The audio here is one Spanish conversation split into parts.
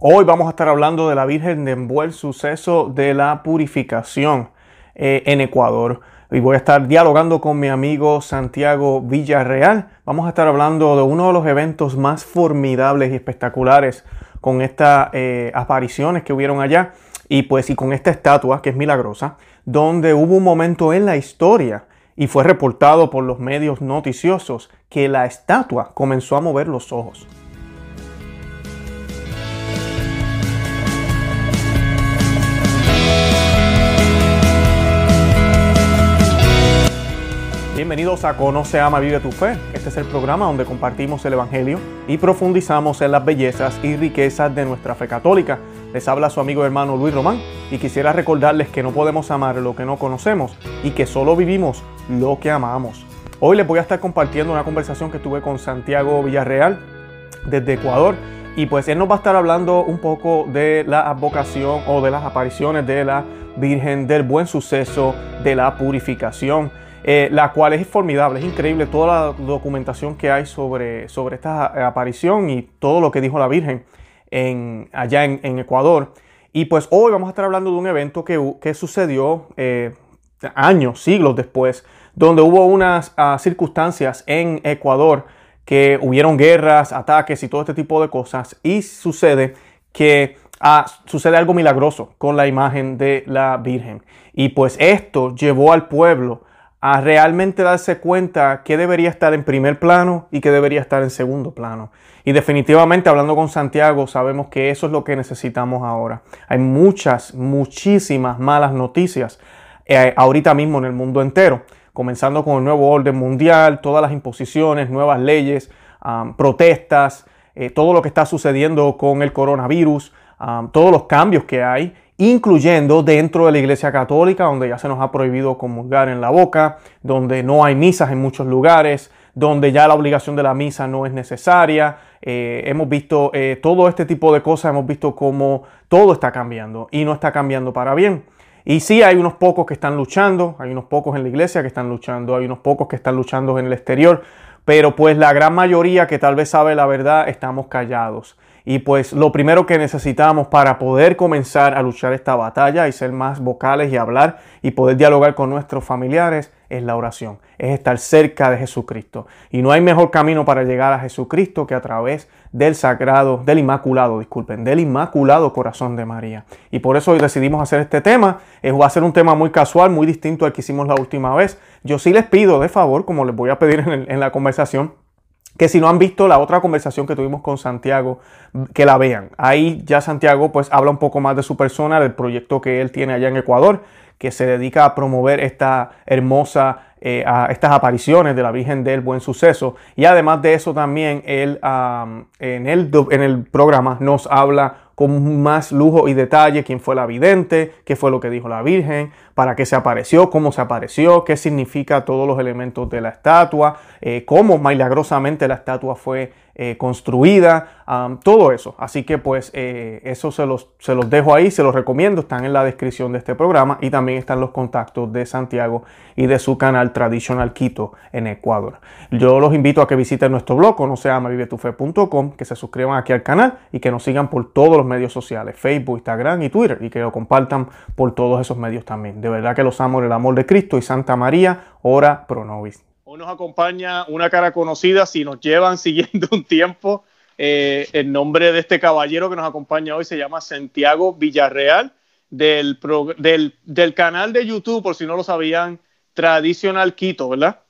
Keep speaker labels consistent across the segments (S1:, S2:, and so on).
S1: Hoy vamos a estar hablando de la Virgen de buen suceso de la purificación eh, en Ecuador. Y voy a estar dialogando con mi amigo Santiago Villarreal. Vamos a estar hablando de uno de los eventos más formidables y espectaculares con estas eh, apariciones que hubieron allá. Y pues y con esta estatua que es milagrosa, donde hubo un momento en la historia y fue reportado por los medios noticiosos que la estatua comenzó a mover los ojos. Bienvenidos a Conoce, Ama, Vive tu Fe. Este es el programa donde compartimos el Evangelio y profundizamos en las bellezas y riquezas de nuestra fe católica. Les habla su amigo hermano Luis Román y quisiera recordarles que no podemos amar lo que no conocemos y que solo vivimos lo que amamos. Hoy les voy a estar compartiendo una conversación que tuve con Santiago Villarreal desde Ecuador y pues él nos va a estar hablando un poco de la advocación o de las apariciones de la Virgen del Buen Suceso, de la purificación. Eh, la cual es formidable, es increíble toda la documentación que hay sobre, sobre esta aparición y todo lo que dijo la Virgen en, allá en, Ecuador. Y pues hoy vamos a estar hablando de un evento que, sucedió eh, años, siglos después, donde hubo unas ah, circunstancias en Ecuador que hubieron guerras, ataques y todo este tipo de cosas. Y sucede que ah, sucede algo milagroso con la imagen de la Virgen. Y pues esto llevó al pueblo a realmente darse cuenta que debería estar en primer plano y que debería estar en segundo plano. Y definitivamente hablando con Santiago sabemos que eso es lo que necesitamos ahora. Hay muchas, muchísimas malas noticias eh, ahorita mismo en el mundo entero, comenzando con el nuevo orden mundial, todas las imposiciones, nuevas leyes, protestas, eh, todo lo que está sucediendo con el coronavirus, todos los cambios que hay incluyendo dentro de la Iglesia Católica, donde ya se nos ha prohibido comulgar en la boca, donde no hay misas en muchos lugares, donde ya la obligación de la misa no es necesaria. Eh, hemos visto eh, todo este tipo de cosas, hemos visto cómo todo está cambiando y no está cambiando para bien. Y sí, hay unos pocos que están luchando, hay unos pocos en la iglesia que están luchando, hay unos pocos que están luchando en el exterior, pero pues la gran mayoría que tal vez sabe la verdad estamos callados. Y pues lo primero que necesitamos para poder comenzar a luchar esta batalla y ser más vocales y hablar y poder dialogar con nuestros familiares es la oración, es estar cerca de Jesucristo. Y no hay mejor camino para llegar a Jesucristo que a través del sagrado, del inmaculado, disculpen, del inmaculado corazón de María. Y por eso hoy decidimos hacer este tema. Es, va a ser un tema muy casual, muy distinto al que hicimos la última vez. Yo sí les pido de favor, como les voy a pedir en, en la conversación, que si no han visto la otra conversación que tuvimos con Santiago, que la vean. Ahí ya Santiago pues habla un poco más de su persona, del proyecto que él tiene allá en Ecuador, que se dedica a promover esta hermosa, eh, a estas apariciones de la Virgen del Buen Suceso. Y además de eso también él en, el, en el programa nos habla con más lujo y detalle quién fue la vidente, qué fue lo que dijo la Virgen, para qué se apareció, cómo se apareció, qué significa todos los elementos de la estatua, eh, cómo milagrosamente la estatua fue eh, construida, todo eso. Así que pues eh, eso se los, se los dejo ahí, se los recomiendo, están en la descripción de este programa y también están los contactos de Santiago y de su canal Traditional Quito en Ecuador. Yo los invito a que visiten nuestro blog, no se llama vivetufe.com, que se suscriban aquí al canal y que nos sigan por todos los medios sociales, Facebook, Instagram y Twitter y que lo compartan por todos esos medios también. De verdad que los amo en el amor de Cristo y Santa María, ora pro nobis.
S2: Hoy nos acompaña una cara conocida, si nos llevan siguiendo un tiempo, eh, el nombre de este caballero que nos acompaña hoy se llama Santiago Villarreal, del, del, canal de YouTube, por si no lo sabían, Traditional Quito, ¿verdad?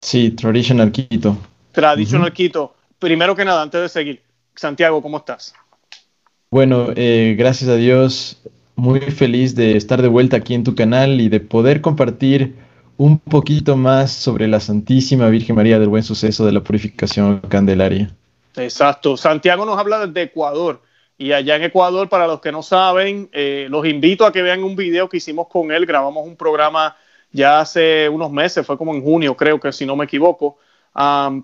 S3: Sí, Traditional Quito.
S2: Traditional Quito. Primero que nada, antes de seguir, Santiago, ¿cómo estás?
S3: Bueno, eh, gracias a Dios, muy feliz de estar de vuelta aquí en tu canal y de poder compartir un poquito más sobre la Santísima Virgen María del Buen Suceso de la Purificación Candelaria.
S2: Exacto. Santiago nos habla desde Ecuador. Y allá en Ecuador, para los que no saben, eh, los invito a que vean un video que hicimos con él. Grabamos un programa ya hace unos meses, fue como en junio, creo que si no me equivoco,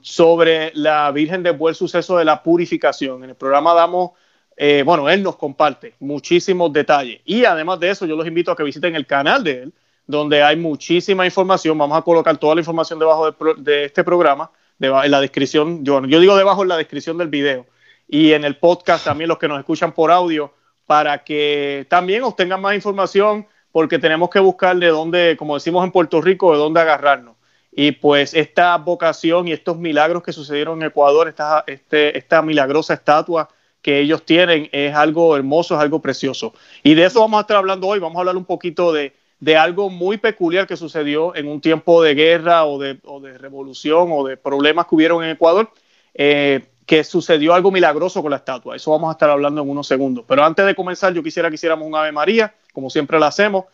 S2: sobre la Virgen del Buen Suceso de la Purificación. En el programa damos, eh, bueno, él nos comparte muchísimos detalles. Y además de eso, yo los invito a que visiten el canal de él, donde hay muchísima información. Vamos a colocar toda la información debajo de, este programa, en la descripción. Yo, yo, digo debajo en la descripción del video.
S1: y en el podcast también los que nos escuchan por audio para que también obtengan más información porque tenemos que buscar de dónde, como decimos en Puerto Rico, de dónde agarrarnos. Y pues esta vocación y estos milagros que sucedieron en Ecuador, esta, este, esta milagrosa estatua que ellos tienen es algo hermoso, es algo precioso. Y de eso vamos a estar hablando hoy. Vamos a hablar un poquito de, de algo muy peculiar que sucedió en un tiempo de guerra o de, o de revolución o de problemas que hubieron en Ecuador, eh, que sucedió algo milagroso con la estatua. Eso vamos a estar hablando en unos segundos. Pero antes de comenzar, yo quisiera que hiciéramos un Ave María, como siempre la hacemos.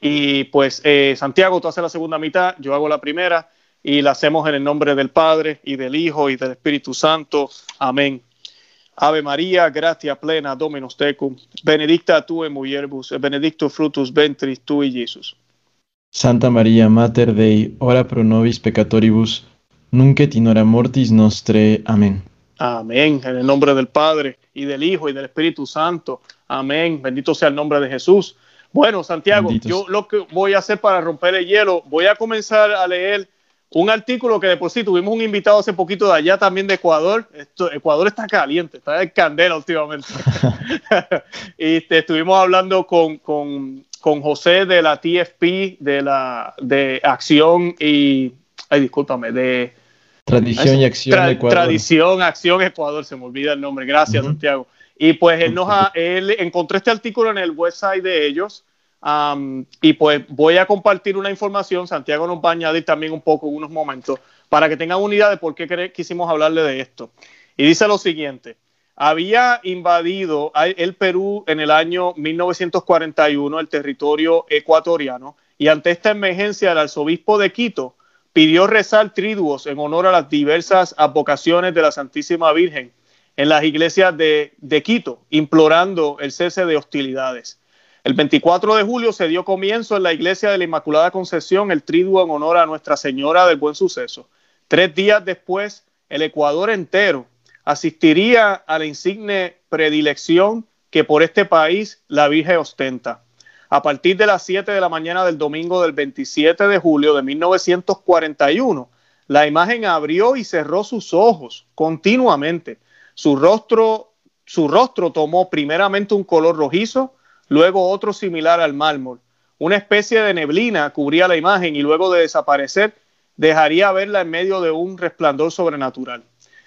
S1: Y pues eh, Santiago, tú haces la segunda mitad, yo hago la primera y la hacemos en el nombre del Padre y del Hijo y del Espíritu Santo. Amén. Ave María, gratia plena, Dominus tecum, benedicta tu en mulieribus, benedicto frutus ventris tui, Jesús.
S3: Santa María, Mater Dei, ora pro nobis peccatoribus, nunc et in hora mortis nostre. Amén.
S1: Amén. En el nombre del Padre y del Hijo y del Espíritu Santo. Amén. Bendito sea el nombre de Jesús. Bueno, Santiago, yo lo que voy a hacer para romper el hielo, voy a comenzar a leer un artículo que de por sí tuvimos un invitado hace poquito de allá también de Ecuador. Ecuador está caliente, está de candela últimamente. y estuvimos hablando con, con, con, José de la TFP, de la de Acción y. Ay, discúlpame, de.
S3: Tradición y Acción
S1: Ecuador. Tradición, Acción Ecuador, se me olvida el nombre. Gracias, Santiago. Y pues él nos ha, él encontró este artículo en el website de ellos y pues voy a compartir una información, Santiago nos va a añadir también un poco unos momentos, para que tengan una idea de por qué quisimos hablarle de esto. Y dice lo siguiente, había invadido el Perú en el año 1941 el territorio ecuatoriano y ante esta emergencia el arzobispo de Quito pidió rezar triduos en honor a las diversas advocaciones de la Santísima Virgen en las iglesias de Quito, implorando el cese de hostilidades. El 24 de julio se dio comienzo en la iglesia de la Inmaculada Concepción el triduo en honor a Nuestra Señora del Buen Suceso. Tres días después, el Ecuador entero asistiría a la insigne predilección que por este país la Virgen ostenta. A partir de las 7 de la mañana del domingo del 27 de julio de 1941, la imagen abrió y cerró sus ojos continuamente. Su rostro, su rostro tomó primeramente un color rojizo, luego otro similar al mármol. Una especie de neblina cubría la imagen y luego de desaparecer dejaría verla en medio de un resplandor sobrenatural.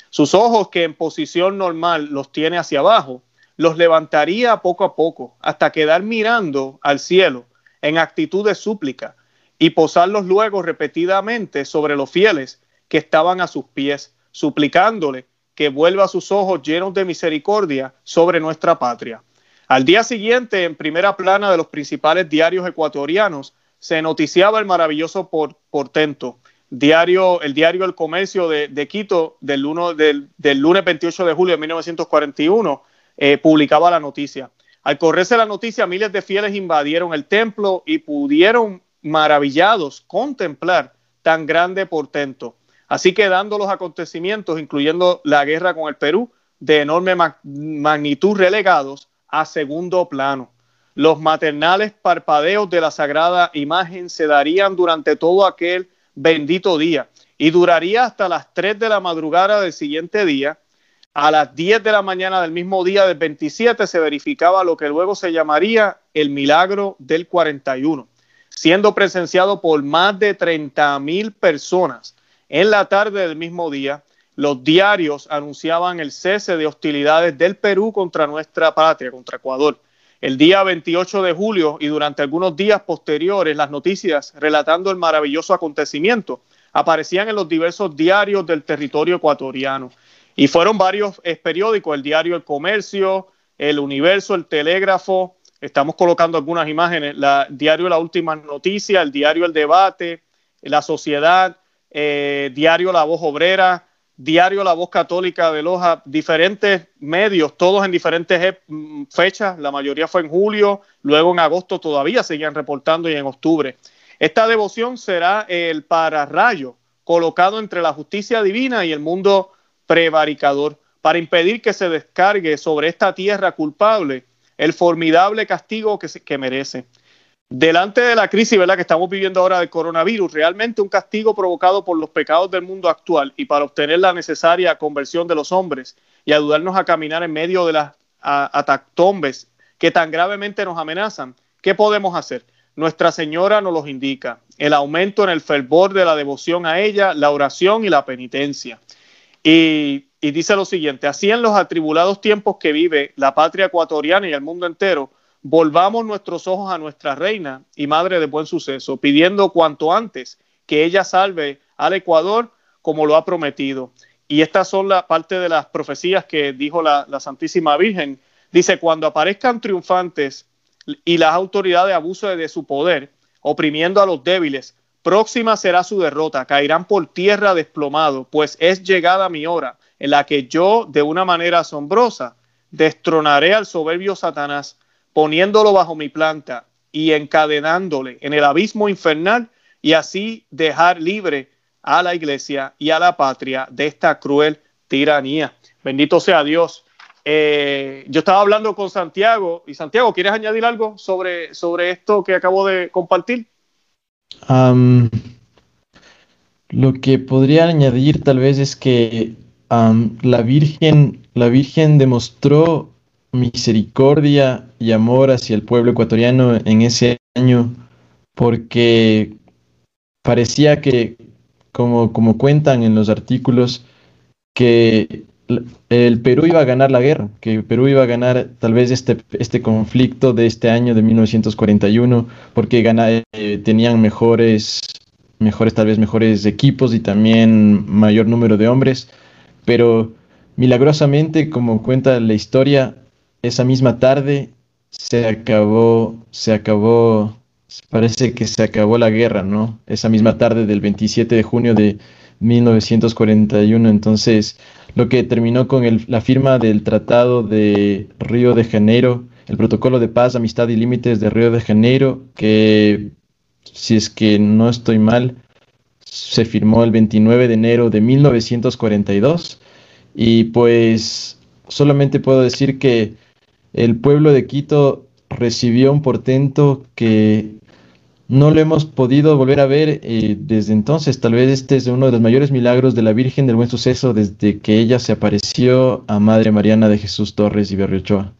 S1: Sus ojos, que en posición normal los tiene hacia abajo, los levantaría poco a poco hasta quedar mirando al cielo en actitud de súplica y posarlos luego repetidamente sobre los fieles que estaban a sus pies, suplicándole que vuelva sus ojos llenos de misericordia sobre nuestra patria. Al día siguiente, en primera plana de los principales diarios ecuatorianos, se noticiaba el maravilloso portento. Diario, el diario El Comercio de, Quito, del, lunes 28 de julio de 1941, eh, publicaba la noticia. Al correrse la noticia, miles de fieles invadieron el templo y pudieron, maravillados, contemplar tan grande portento. Así que dando los acontecimientos, incluyendo la guerra con el Perú, de enorme magnitud relegados, a segundo plano. Los maternales parpadeos de la sagrada imagen se darían durante todo aquel bendito día y duraría hasta las 3 de la madrugada del siguiente día. A las 10 de la mañana del mismo día del 27 se verificaba lo que luego se llamaría el milagro del 41, siendo presenciado por más de 30 mil personas. En la tarde del mismo día, los diarios anunciaban el cese de hostilidades del Perú contra nuestra patria, contra Ecuador. El día 28 de julio y durante algunos días posteriores, las noticias relatando el maravilloso acontecimiento aparecían en los diversos diarios del territorio ecuatoriano. Y fueron varios periódicos, el diario El Comercio, El Universo, El Telégrafo, estamos colocando algunas imágenes, el diario La Última Noticia, el diario El Debate, La Sociedad, eh, diario La Voz Obrera, Diario La Voz Católica de Loja, diferentes medios, todos en diferentes mm, fechas, la mayoría fue en julio, luego en agosto todavía seguían reportando y en octubre. Esta devoción será el pararrayo colocado entre la justicia divina y el mundo prevaricador para impedir que se descargue sobre esta tierra culpable el formidable castigo que, que merece. Delante de la crisis ¿verdad? que estamos viviendo ahora del coronavirus, realmente un castigo provocado por los pecados del mundo actual y para obtener la necesaria conversión de los hombres, y ayudarnos a caminar en medio de las atactombes que tan gravemente nos amenazan, ¿qué podemos hacer? Nuestra Señora nos los indica, el aumento en el fervor de la devoción a ella, la oración y la penitencia. Y, y dice lo siguiente, así en los atribulados tiempos que vive la patria ecuatoriana y el mundo entero, volvamos nuestros ojos a nuestra reina y madre de buen suceso, pidiendo cuanto antes que ella salve al Ecuador como lo ha prometido. Y estas son la parte de las profecías que dijo la, Santísima Virgen. Dice, cuando aparezcan triunfantes y las autoridades abusen de su poder, oprimiendo a los débiles, próxima será su derrota, caerán por tierra desplomado, pues es llegada mi hora en la que yo, de una manera asombrosa, destronaré al soberbio Satanás, poniéndolo bajo mi planta y encadenándole en el abismo infernal y así dejar libre a la iglesia y a la patria de esta cruel tiranía. Bendito sea Dios. Eh, yo estaba hablando con Santiago y Santiago, ¿quieres añadir algo sobre, sobre esto que acabo de compartir?
S3: lo que podría añadir tal vez es que la Virgen, la Virgen demostró misericordia y amor hacia el pueblo ecuatoriano en ese año porque parecía que, como, como cuentan en los artículos, que el Perú iba a ganar la guerra, que Perú iba a ganar tal vez este, este conflicto de este año de 1941, porque eh, tenían mejores, mejores, tal vez mejores equipos y también mayor número de hombres, pero milagrosamente, como cuenta la historia, esa misma tarde se acabó, se acabó parece que se acabó la guerra, ¿no? Esa misma tarde del 27 de junio de 1941. Entonces, lo que terminó con la firma del Tratado de Río de Janeiro, el Protocolo de Paz, Amistad y Límites de Río de Janeiro, que, si es que no estoy mal, se firmó el 29 de enero de 1942. Y pues solamente puedo decir que el pueblo de Quito recibió un portento que no lo hemos podido volver a ver eh, desde entonces. Tal vez este es uno de los mayores milagros de la Virgen del Buen Suceso desde que ella se apareció a Madre Mariana de Jesús Torres y Berriochoa.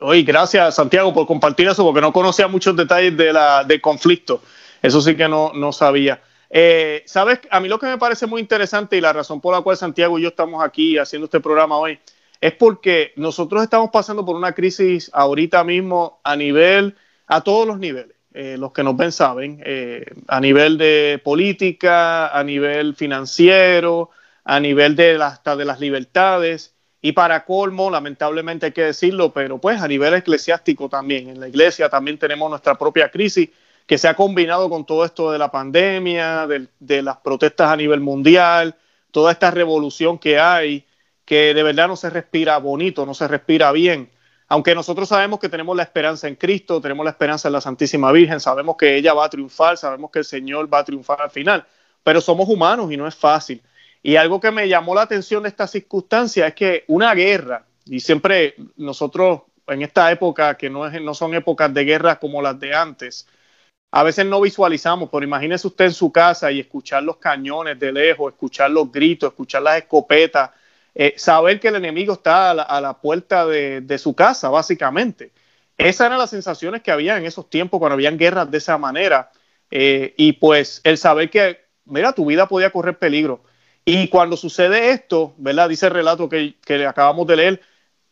S1: Oye, gracias Santiago por compartir eso, porque no conocía muchos detalles del conflicto. Eso sí que no, no sabía. Eh, Sabes, a mí lo que me parece muy interesante y la razón por la cual Santiago y yo estamos aquí haciendo este programa hoy es porque nosotros estamos pasando por una crisis ahorita mismo a nivel, a todos los niveles. Eh, los que nos ven saben, eh, a nivel de política, a nivel financiero, a nivel de, hasta de las libertades y para colmo, lamentablemente hay que decirlo, pero pues a nivel eclesiástico también. En la iglesia también tenemos nuestra propia crisis que se ha combinado con todo esto de la pandemia, de las protestas a nivel mundial, toda esta revolución que hay que de verdad no se respira bonito, no se respira bien. Aunque nosotros sabemos que tenemos la esperanza en Cristo, tenemos la esperanza en la Santísima Virgen, sabemos que ella va a triunfar, sabemos que el Señor va a triunfar al final, pero somos humanos y no es fácil. Y algo que me llamó la atención de esta circunstancia es que una guerra, y siempre nosotros en esta época, que no, es, no son épocas de guerra como las de antes, a veces no visualizamos, pero imagínese usted en su casa y escuchar los cañones de lejos, escuchar los gritos, escuchar las escopetas, eh, saber que el enemigo está a la, puerta de, su casa, básicamente. Esas eran las sensaciones que había en esos tiempos cuando habían guerras de esa manera. Eh, y pues el saber que, mira, tu vida podía correr peligro. Y cuando sucede esto, ¿verdad? Dice el relato que, que acabamos de leer,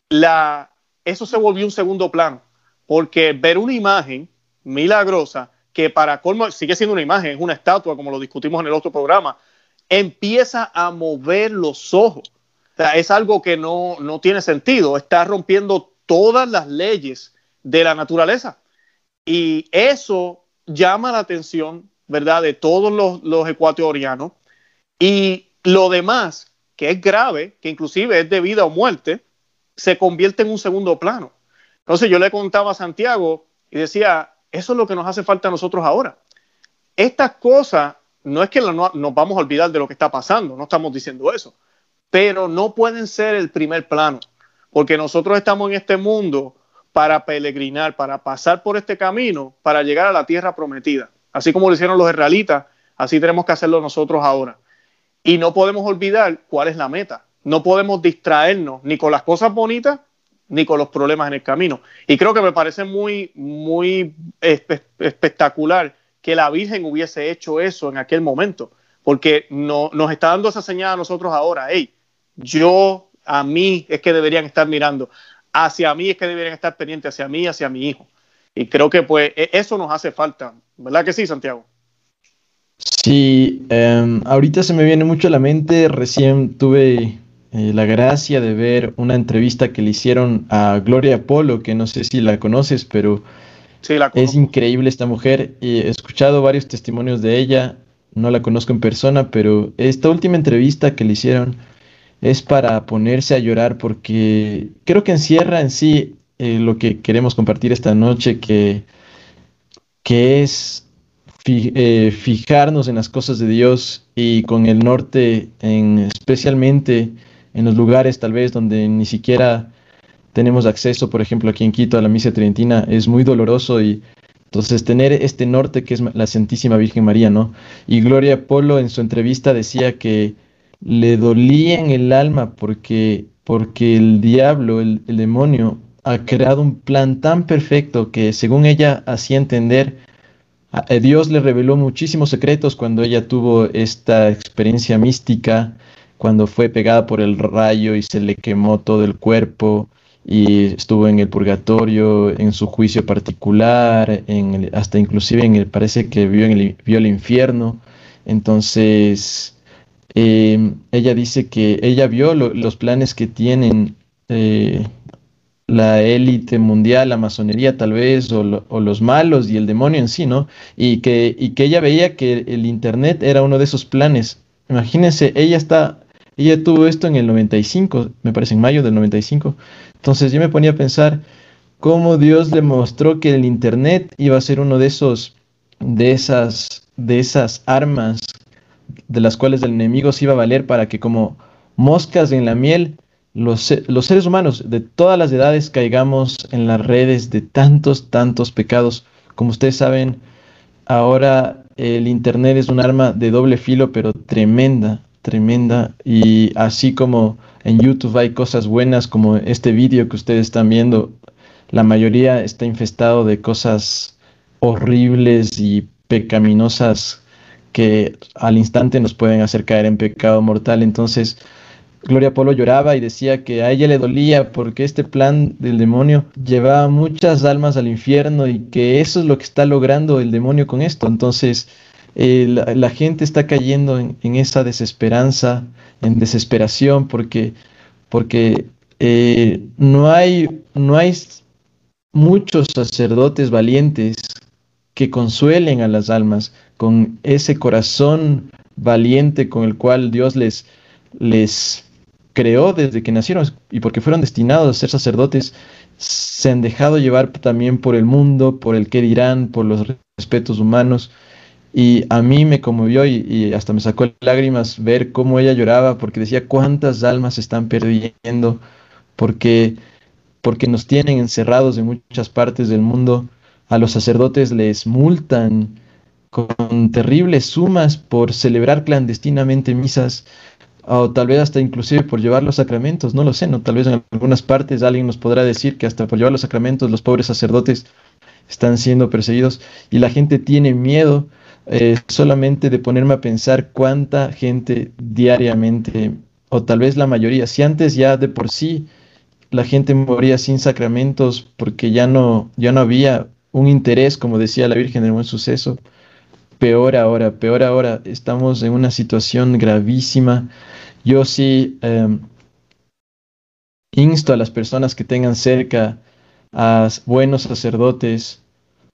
S1: la, eso se volvió un segundo plano. Porque ver una imagen milagrosa, que para colmo sigue siendo una imagen, es una estatua, como lo discutimos en el otro programa, empieza a mover los ojos es algo que no, tiene sentido, está rompiendo todas las leyes de la naturaleza. Y eso llama la atención, ¿verdad?, de todos los, los ecuatorianos. Y lo demás, que es grave, que inclusive es de vida o muerte, se convierte en un segundo plano. Entonces yo le contaba a Santiago y decía, eso es lo que nos hace falta a nosotros ahora. Estas cosas, no es que nos vamos a olvidar de lo que está pasando, no estamos diciendo eso, pero no pueden ser el primer plano, porque nosotros estamos en este mundo para peregrinar, para pasar por este camino, para llegar a la tierra prometida. Así como lo hicieron los israelitas, así tenemos que hacerlo nosotros ahora. Y no podemos olvidar cuál es la meta. no podemos distraernos ni con las cosas bonitas ni con los problemas en el camino. Y creo que me parece muy, muy espectacular que la Virgen hubiese hecho eso en aquel momento, porque no, nos está dando esa señal a nosotros ahora, hey, yo, a mí es que deberían estar mirando, hacia mí es que deberían estar pendientes, hacia mí, hacia mi hijo. Y creo que pues e, eso nos hace falta, ¿verdad que sí, Santiago?
S3: Sí, em, ahorita se me viene mucho a la mente, recién tuve eh, la gracia de ver una entrevista que le hicieron a Gloria Polo, que no sé si la conoces, pero es increíble esta mujer. he escuchado varios testimonios de ella, no la conozco en persona, pero esta última entrevista que le hicieron es para ponerse a llorar porque creo que encierra en sí eh, lo que queremos compartir esta noche, que, que es eh, fijarnos en las cosas de Dios y con el norte, en, especialmente en los lugares tal vez donde ni siquiera tenemos acceso, por ejemplo, aquí en Quito a la misa tridentina, es muy doloroso y entonces tener este norte que es la Santísima Virgen María, ¿no? Y Gloria Polo en su entrevista decía que le dolía en el alma porque, porque el diablo, el, demonio, ha creado un plan tan perfecto que según ella hacía entender, Dios le reveló muchísimos secretos cuando ella tuvo esta experiencia mística, cuando fue pegada por el rayo y se le quemó todo el cuerpo y estuvo en el purgatorio, en su juicio particular, en hasta inclusive en el, parece que vio, el, vio el infierno. Entonces, em, ella dice que ella vio los planes que tienen eh, la élite mundial, la masonería tal vez, o, los malos y el demonio en sí, ¿no? Y que, y que ella veía que el Internet era uno de esos planes. Imagínense, ella está ella tuvo esto en el 95, me parece en mayo del 95. Entonces yo me ponía a pensar cómo Dios le mostró que el internet iba a ser uno de esos de esas de esas armas de las cuales el enemigo se iba a valer para que como moscas en la miel los, los seres humanos de todas las edades caigamos en las redes de tantos tantos pecados. Como ustedes saben, ahora el internet es un arma de doble filo pero tremenda tremenda y así como en YouTube hay cosas buenas como este vídeo que ustedes están viendo, la mayoría está infestado de cosas horribles y pecaminosas que al instante nos pueden hacer caer en pecado mortal. Entonces, Gloria Polo lloraba y decía que a ella le dolía porque este plan del demonio llevaba muchas almas al infierno y que eso es lo que está logrando el demonio con esto. Entonces, eh, la, gente está cayendo en, esa desesperanza, en desesperación, porque, porque eh, no, hay, no hay muchos sacerdotes valientes que consuelen a las almas con ese corazón valiente con el cual Dios les, les creó desde que nacieron y porque fueron destinados a ser sacerdotes, se han dejado llevar también por el mundo, por el que dirán, por los respetos humanos y a mí me conmovió y, hasta me sacó lágrimas ver cómo ella lloraba porque decía cuántas almas se están perdiendo porque, porque nos tienen encerrados en muchas partes del mundo. A los sacerdotes les multan con terribles sumas por celebrar clandestinamente misas o tal vez hasta inclusive por llevar los sacramentos, no lo sé, no tal vez en algunas partes alguien nos podrá decir que hasta por llevar los sacramentos los pobres sacerdotes están siendo perseguidos y la gente tiene miedo eh, solamente de ponerme a pensar cuánta gente diariamente, o tal vez la mayoría, si antes ya de por sí la gente moría sin sacramentos porque ya no, ya no había un interés, como decía la Virgen del Buen Suceso, peor ahora, peor ahora, estamos en una situación gravísima. Yo sí em, insto a las personas que tengan cerca a buenos sacerdotes,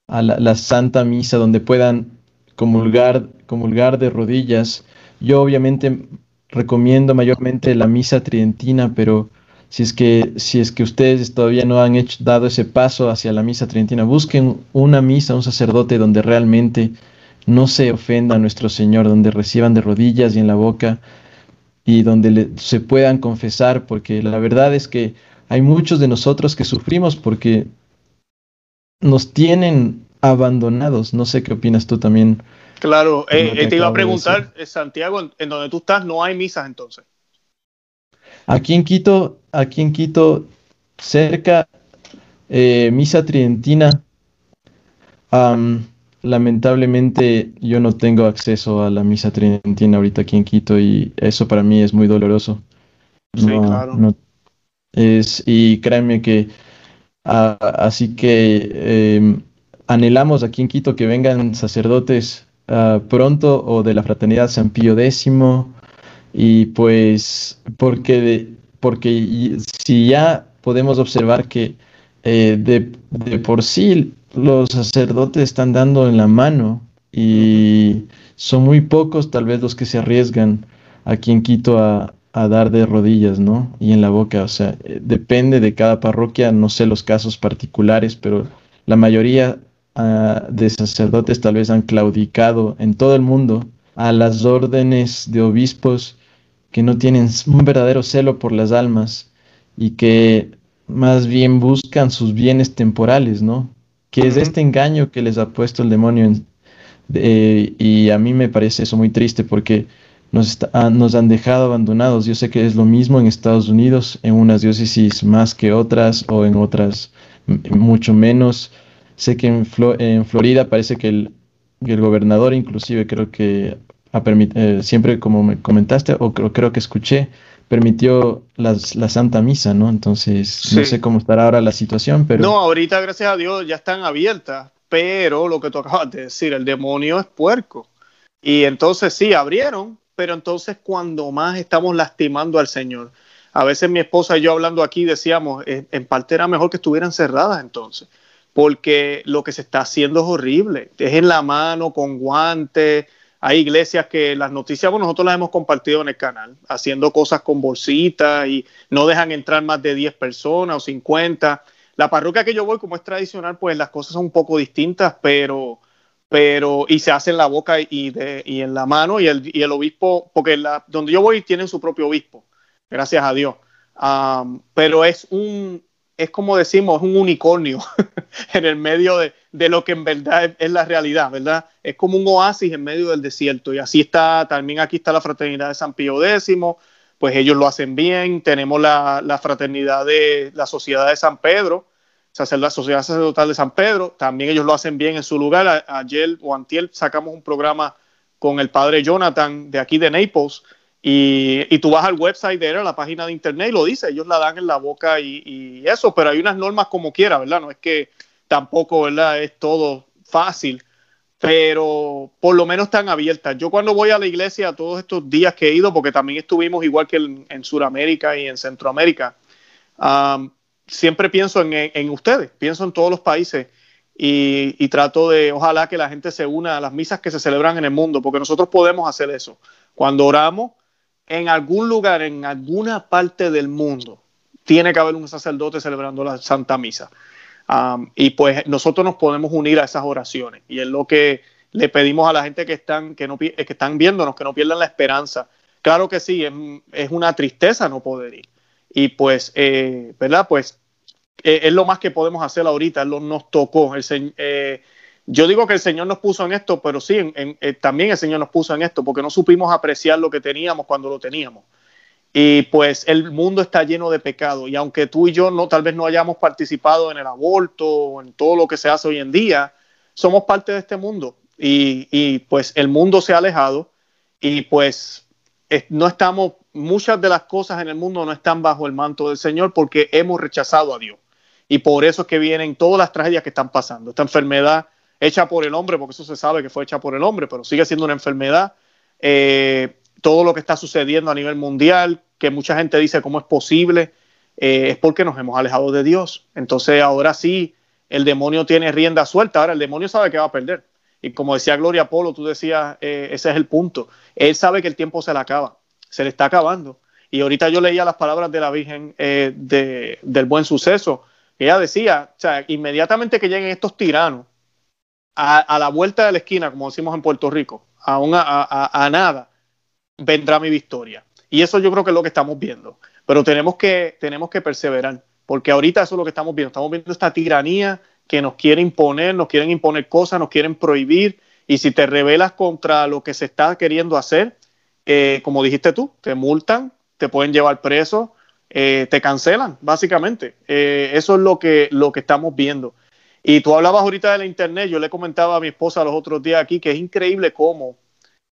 S3: a la Santa Misa, donde puedan comulgar, comulgar de rodillas. Yo obviamente recomiendo mayormente la misa tridentina, pero si es que, si es que ustedes todavía no han hecho, dado ese paso hacia la misa tridentina, busquen una misa, un sacerdote donde realmente no se ofenda a nuestro Señor, donde reciban de rodillas y en la boca y donde se puedan confesar, porque la verdad es que hay muchos de nosotros que sufrimos porque nos tienen abandonados. No sé qué opinas tú también.
S1: Claro, eh, eh, te iba a preguntar, eh, Santiago, en, donde tú estás no hay misas entonces.
S3: Aquí en Quito, aquí en Quito, cerca, eh, Misa Tridentina. Lamentablemente yo no tengo acceso a la Misa Tridentina ahorita aquí en Quito y eso para mí es muy doloroso.
S1: Sí, claro.
S3: es, y créanme que así que em, anhelamos aquí en Quito que vengan sacerdotes ah, pronto o de la Fraternidad San Pío X y pues porque, porque si ya podemos observar que eh, de, de, por sí los sacerdotes están dando en la mano y son muy pocos tal vez los que se arriesgan aquí en Quito a, dar de rodillas, ¿no? Y en la boca, o sea, eh, depende de cada parroquia, no sé los casos particulares, pero la mayoría uh, de sacerdotes tal vez han claudicado en todo el mundo a las órdenes de obispos que no tienen un verdadero celo por las almas y que más bien buscan sus bienes temporales, ¿no? Que es este engaño que les ha puesto el demonio. Eh, y a mí me parece eso muy triste porque nos, ah, nos, han dejado abandonados. Yo sé que es lo mismo en Estados Unidos, en unas diócesis más que otras o en otras mucho menos. Sé que en, en Florida parece que el, el, gobernador inclusive creo que eh, siempre como me comentaste, o creo, que escuché, permitió las, la Santa Misa, ¿no? Entonces, no sé cómo estará ahora la situación, pero...
S1: No, ahorita, gracias a Dios, ya están abiertas, pero lo que tú acabas de decir, el demonio es puerco. Y entonces sí, abrieron, pero entonces cuando más estamos lastimando al Señor. A veces mi esposa y yo hablando aquí decíamos, eh, en parte era mejor que estuvieran cerradas entonces, porque lo que se está haciendo es horrible. Es en la mano, con guantes, hay iglesias que las noticias, bueno, nosotros las hemos compartido en el canal, haciendo cosas con bolsitas y no dejan entrar más de 10 personas o 50. La parroquia que yo voy, como es tradicional, pues las cosas son un poco distintas, pero, pero, y se hace en la boca y, de, y en la mano, y el, y el obispo, porque la, donde yo voy tienen su propio obispo, gracias a Dios. pero es un, es como decimos, un unicornio en el medio de, de, lo que en verdad es, la realidad, ¿verdad? Es como un oasis en medio del desierto. Y así está, también aquí está la fraternidad de San Pío X, pues ellos lo hacen bien. Tenemos la, la fraternidad de la Sociedad de San Pedro, la Sociedad Sacerdotal de San Pedro, también ellos lo hacen bien en su lugar. ayer o antier sacamos un programa con el padre Jonathan de aquí de Naples, y, tú vas al website de él, la página de internet, y lo dice, ellos la dan en la boca y, eso, pero hay unas normas como quiera, ¿verdad? No es que tampoco, ¿verdad? Es todo fácil, pero por lo menos están abiertas. Yo cuando voy a la iglesia todos estos días que he ido, porque también estuvimos igual que en, Sudamérica y en Centroamérica, siempre pienso en, ustedes, pienso en todos los países y, y, trato de, ojalá que la gente se una a las misas que se celebran en el mundo, porque nosotros podemos hacer eso. Cuando oramos, en algún lugar, en alguna parte del mundo, tiene que haber un sacerdote celebrando la Santa Misa. y pues nosotros nos podemos unir a esas oraciones. Y es lo que le pedimos a la gente que están, que no, que están viéndonos, que no pierdan la esperanza. Claro que sí, es, una tristeza no poder ir. Y pues, eh, ¿verdad? Pues eh, es lo más que podemos hacer ahorita, lo, nos tocó. El, eh, yo digo que el Señor nos puso en esto, pero sí, eh, también el Señor nos puso en esto, porque no supimos apreciar lo que teníamos cuando lo teníamos. Y pues el mundo está lleno de pecado. Y aunque tú y yo no, tal vez no hayamos participado en el aborto o en todo lo que se hace hoy en día, somos parte de este mundo. Y, y pues el mundo se ha alejado y pues no estamos, muchas de las cosas en el mundo no están bajo el manto del Señor porque hemos rechazado a Dios. Y por eso es que vienen todas las tragedias que están pasando. Esta enfermedad hecha por el hombre, porque eso se sabe que fue hecha por el hombre, pero sigue siendo una enfermedad. Eh, todo lo que está sucediendo a nivel mundial, que mucha gente dice cómo es posible, eh, es porque nos hemos alejado de Dios. Entonces ahora sí, el demonio tiene rienda suelta, ahora el demonio sabe que va a perder. Y como decía Gloria Polo, tú decías, eh, ese es el punto. Él sabe que el tiempo se le acaba, se le está acabando. Y ahorita yo leía las palabras de la Virgen de, del buen suceso. Ella decía, o sea, inmediatamente que lleguen estos tiranos, a, la vuelta de la esquina, como decimos en Puerto Rico, a, a, nada, vendrá mi victoria. Y eso yo creo que es lo que estamos viendo. Pero tenemos que, tenemos que perseverar, porque ahorita eso es lo que estamos viendo. Estamos viendo esta tiranía que nos quiere imponer, nos quieren imponer cosas, nos quieren prohibir. Y si te rebelas contra lo que se está queriendo hacer, eh, como dijiste tú, te multan, te pueden llevar preso, eh, te cancelan, básicamente. Eh, eso es lo que, lo que estamos viendo. Y tú hablabas ahorita de la Internet, yo le comentaba a mi esposa los otros días aquí que es increíble cómo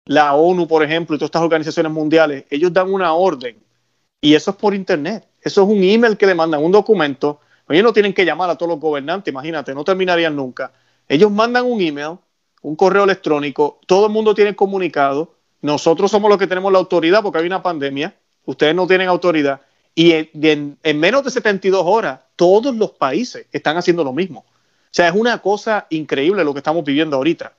S1: la ONU, por ejemplo, y todas estas organizaciones mundiales, ellos dan una orden y eso es por Internet. Eso es un email que le mandan, un documento. Ellos no tienen que llamar a todos los gobernantes, imagínate, no terminarían nunca. Ellos mandan un email, un correo electrónico, todo el mundo tiene comunicado. Nosotros somos los que tenemos la autoridad porque hay una pandemia, ustedes no tienen autoridad. Y en, menos de 72 horas, todos los países están haciendo lo mismo. O sea, es una cosa increíble lo que estamos viviendo ahorita.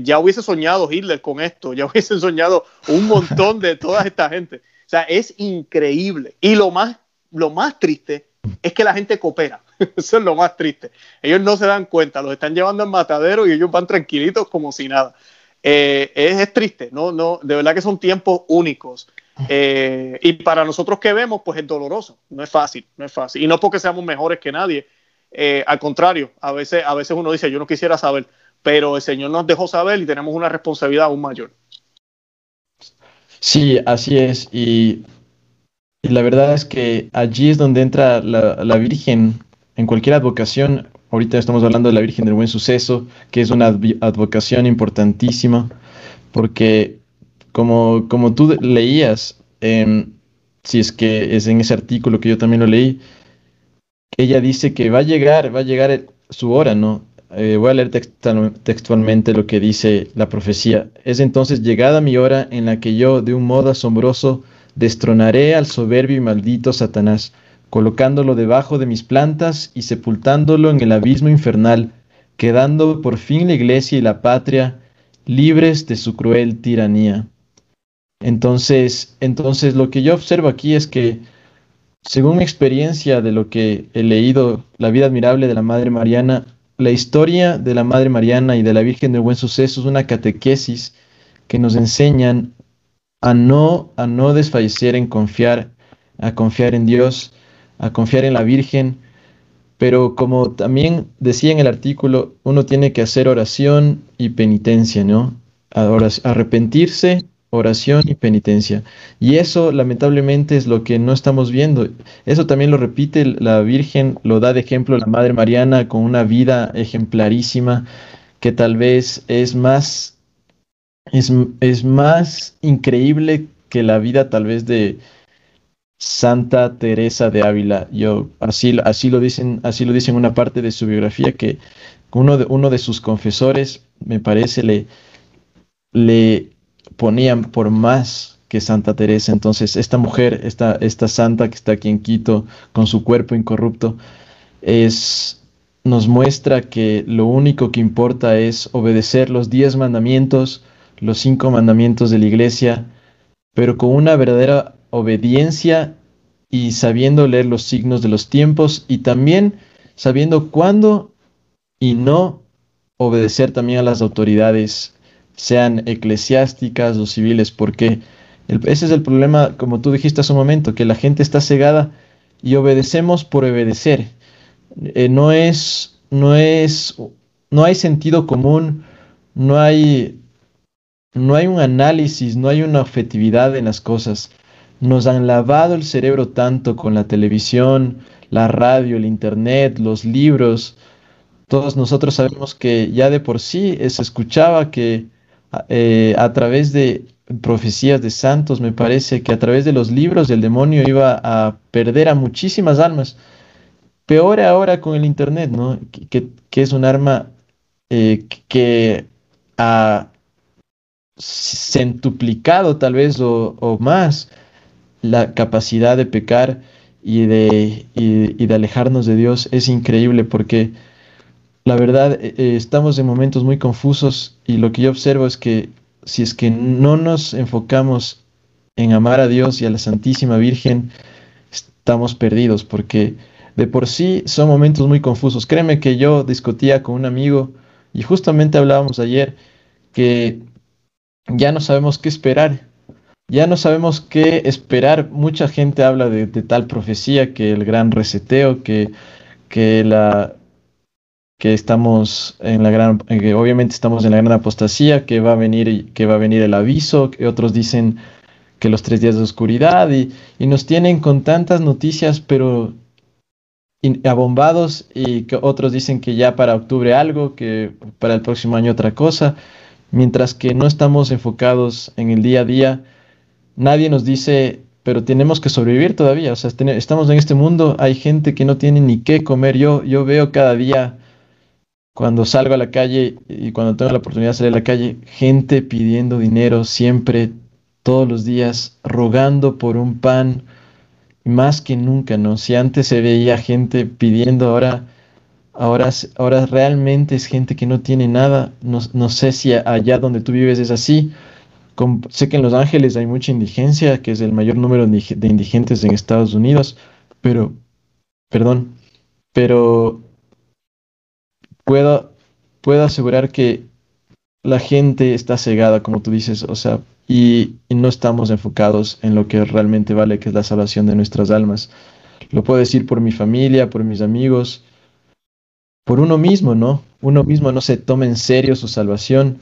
S1: ya hubiese soñado Hitler con esto, ya hubiese soñado un montón de toda esta gente. O sea, es increíble. Y lo más, lo más triste es que la gente coopera. Eso es lo más triste. Ellos no se dan cuenta, los están llevando al matadero y ellos van tranquilitos como si nada. Eh, es, triste, no, no, de verdad que son tiempos únicos. Eh, y para nosotros que vemos, pues es doloroso, no es fácil, no es fácil. Y no porque seamos mejores que nadie, eh, al contrario, a veces, a veces uno dice, yo no quisiera saber, pero el Señor nos dejó saber y tenemos una responsabilidad aún mayor.
S3: Sí, así es. Y, la verdad es que allí es donde entra la, la Virgen en cualquier advocación. Ahorita estamos hablando de la Virgen del Buen Suceso, que es una advocación importantísima, porque como, como tú leías, si es que es en ese artículo que yo también lo leí, ella dice que va a llegar, va a llegar su hora, ¿no? Eh, voy a leer textualmente lo que dice la profecía. Es entonces llegada mi hora en la que yo, de un modo asombroso, destronaré al soberbio y maldito Satanás, colocándolo debajo de mis plantas y sepultándolo en el abismo infernal, quedando por fin la iglesia y la patria libres de su cruel tiranía. Entonces, entonces lo que yo observo aquí es que, según mi experiencia de lo que he leído, la vida admirable de la Madre Mariana, la historia de la Madre Mariana y de la Virgen del Buen Suceso es una catequesis que nos enseñan a no, a no desfallecer en confiar, a confiar en Dios, a confiar en la Virgen, pero como también decía en el artículo, uno tiene que hacer oración y penitencia, ¿no? Arrepentirse oración y penitencia. Y eso lamentablemente es lo que no estamos viendo. Eso también lo repite la Virgen, lo da de ejemplo la Madre Mariana con una vida ejemplarísima que tal vez es más, es, es más increíble que la vida tal vez de Santa Teresa de Ávila. Yo así, así lo dicen, así lo dicen una parte de su biografía que uno de, uno de sus confesores, me parece, le, le ponían por más que Santa Teresa. Entonces, esta mujer, esta, esta santa que está aquí en Quito con su cuerpo incorrupto, es, nos muestra que lo único que importa es obedecer los diez mandamientos, los cinco mandamientos de la iglesia, pero con una verdadera obediencia y sabiendo leer los signos de los tiempos y también sabiendo cuándo y no obedecer también a las autoridades sean eclesiásticas o civiles, porque ese es el problema, como tú dijiste hace un momento, que la gente está cegada y obedecemos por obedecer. Eh, no es, no es, no hay sentido común, no hay, no hay un análisis, no hay una objetividad en las cosas. Nos han lavado el cerebro tanto con la televisión, la radio, el internet, los libros. Todos nosotros sabemos que ya de por sí se escuchaba que eh, a través de profecías de santos, me parece que a través de los libros el demonio iba a perder a muchísimas almas. Peor ahora con el Internet, ¿no? Que, es un arma eh, que ha centuplicado tal vez o, más la capacidad de pecar y de, y de alejarnos de Dios. Es increíble porque la verdad, eh, eh, estamos en momentos muy confusos y lo que yo observo es que si es que no nos enfocamos en amar a Dios y a la Santísima Virgen, estamos perdidos porque de por sí son momentos muy confusos. Créeme que yo discutía con un amigo y justamente hablábamos ayer que ya no sabemos qué esperar. Ya no sabemos qué esperar. Mucha gente habla de, tal profecía, que el gran reseteo, que, que la, que estamos en la gran, que obviamente estamos en la gran apostasía, que va a venir, que va a venir el aviso, que otros dicen que los tres días de oscuridad y, y nos tienen con tantas noticias, pero abombados y que otros dicen que ya para octubre algo, que para el próximo año otra cosa, mientras que no estamos enfocados en el día a día, nadie nos dice, pero tenemos que sobrevivir todavía, o sea, estamos en este mundo, hay gente que no tiene ni qué comer, yo, yo veo cada día cuando salgo a la calle y cuando tengo la oportunidad de salir a la calle, gente pidiendo dinero siempre, todos los días, rogando por un pan, más que nunca, ¿no? Si antes se veía gente pidiendo, ahora, ahora, ahora realmente es gente que no tiene nada. No, sé si allá donde tú vives es así. sé que en Los Ángeles hay mucha indigencia, que es el mayor número de indigentes en Estados Unidos, pero, perdón, pero puedo, puedo asegurar que la gente está cegada, como tú dices, o sea, y, no estamos enfocados en lo que realmente vale, que es la salvación de nuestras almas. Lo puedo decir por mi familia, por mis amigos, por uno mismo, ¿no? Uno mismo no se toma en serio su salvación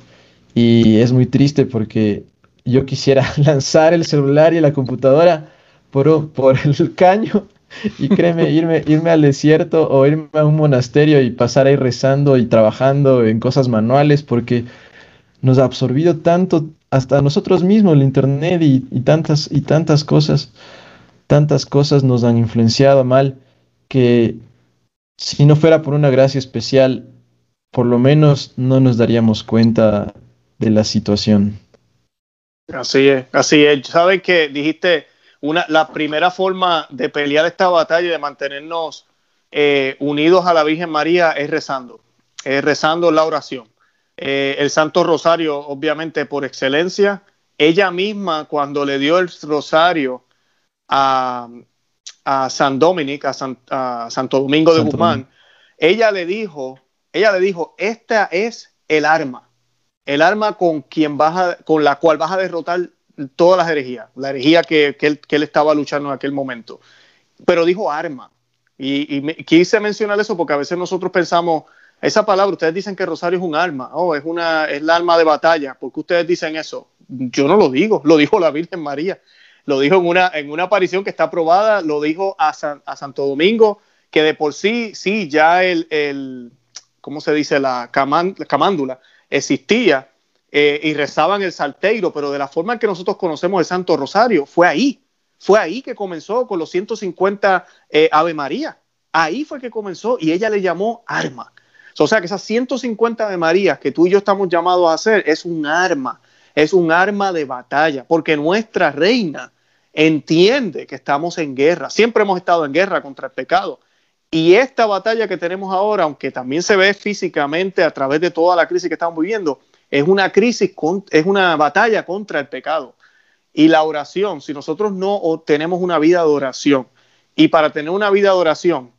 S3: y es muy triste porque yo quisiera lanzar el celular y la computadora por, por el caño y créeme, irme, irme al desierto o irme a un monasterio y pasar ahí rezando y trabajando en cosas manuales porque nos ha absorbido tanto hasta nosotros mismos el internet y, tantas y tantas cosas, tantas cosas nos han influenciado mal que si no fuera por una gracia especial, por lo menos no nos daríamos cuenta de la situación.
S1: Así es, así es. Sabes que dijiste una, la primera forma de pelear esta batalla y de mantenernos eh, unidos a la Virgen María es rezando, es rezando la oración. Eh, el Santo Rosario, obviamente, por excelencia. Ella misma, cuando le dio el rosario a, San Dominic, a, Santo Domingo de Guzmán, ella le dijo, ella le dijo, esta es el arma, el arma con quien vas con la cual vas a derrotar todas las herejías, la herejía que, él, estaba luchando en aquel momento. Pero dijo arma. Y, y quise mencionar eso porque a veces nosotros pensamos, esa palabra, ustedes dicen que Rosario es un arma, oh, es, una, es el arma de batalla. ¿Por qué ustedes dicen eso? Yo no lo digo, lo dijo la Virgen María. Lo dijo en una, en una aparición que está aprobada, lo dijo a, a Santo Domingo, que de por sí, sí, ya el, el ¿cómo se dice? La, camándula existía eh, y rezaban el salteiro, pero de la forma que nosotros conocemos el Santo Rosario, fue ahí. Fue ahí que comenzó con los 150 eh, Ave María. Ahí fue que comenzó y ella le llamó arma. O sea que esas 150 de María que tú y yo estamos llamados a hacer es un arma, es un arma de batalla, porque nuestra reina entiende que estamos en guerra, siempre hemos estado en guerra contra el pecado. Y esta batalla que tenemos ahora, aunque también se ve físicamente a través de toda la crisis que estamos viviendo, es una crisis, es una batalla contra el pecado. Y la oración, si nosotros no tenemos una vida de oración, y para tener una vida de oración,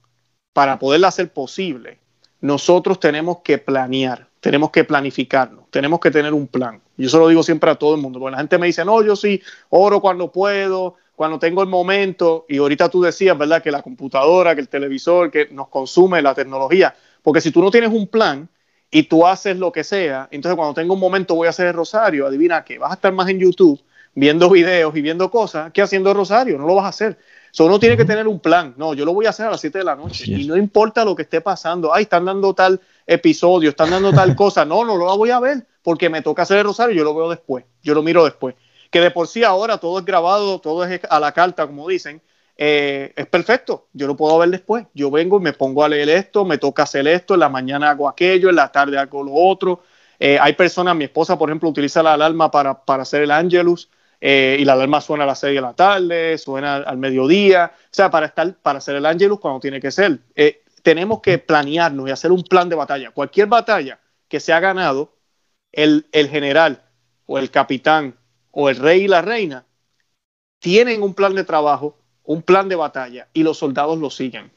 S1: para poderla hacer posible, nosotros tenemos que planear, tenemos que planificarnos, tenemos que tener un plan. Yo eso lo digo siempre a todo el mundo, porque la gente me dice, no, yo sí oro cuando puedo, cuando tengo el momento, y ahorita tú decías, ¿verdad?, que la computadora, que el televisor, que nos consume la tecnología, porque si tú no tienes un plan y tú haces lo que sea, entonces cuando tengo un momento voy a hacer el rosario, adivina qué, vas a estar más en YouTube viendo videos y viendo cosas que haciendo el rosario, no lo vas a hacer. So, uno tiene que tener un plan. No, yo lo voy a hacer a las 7 de la noche. Y no importa lo que esté pasando. Ay, están dando tal episodio, están dando tal cosa. No, no lo voy a ver porque me toca hacer el rosario. Yo lo veo después. Yo lo miro después. Que de por sí ahora todo es grabado, todo es a la carta, como dicen. Eh, es perfecto. Yo lo puedo ver después. Yo vengo y me pongo a leer esto, me toca hacer esto. En la mañana hago aquello, en la tarde hago lo otro. Eh, hay personas, mi esposa, por ejemplo, utiliza la alarma para, para hacer el Angelus. Eh, y la alarma suena a las 6 de la tarde, suena al mediodía, o sea, para, estar, para hacer el Angelus cuando tiene que ser. Tenemos que planearnos y hacer un plan de batalla. Cualquier batalla que se ha ganado, el, el general o el capitán o el rey y la reina tienen un plan de trabajo, un plan de batalla y los soldados lo siguen.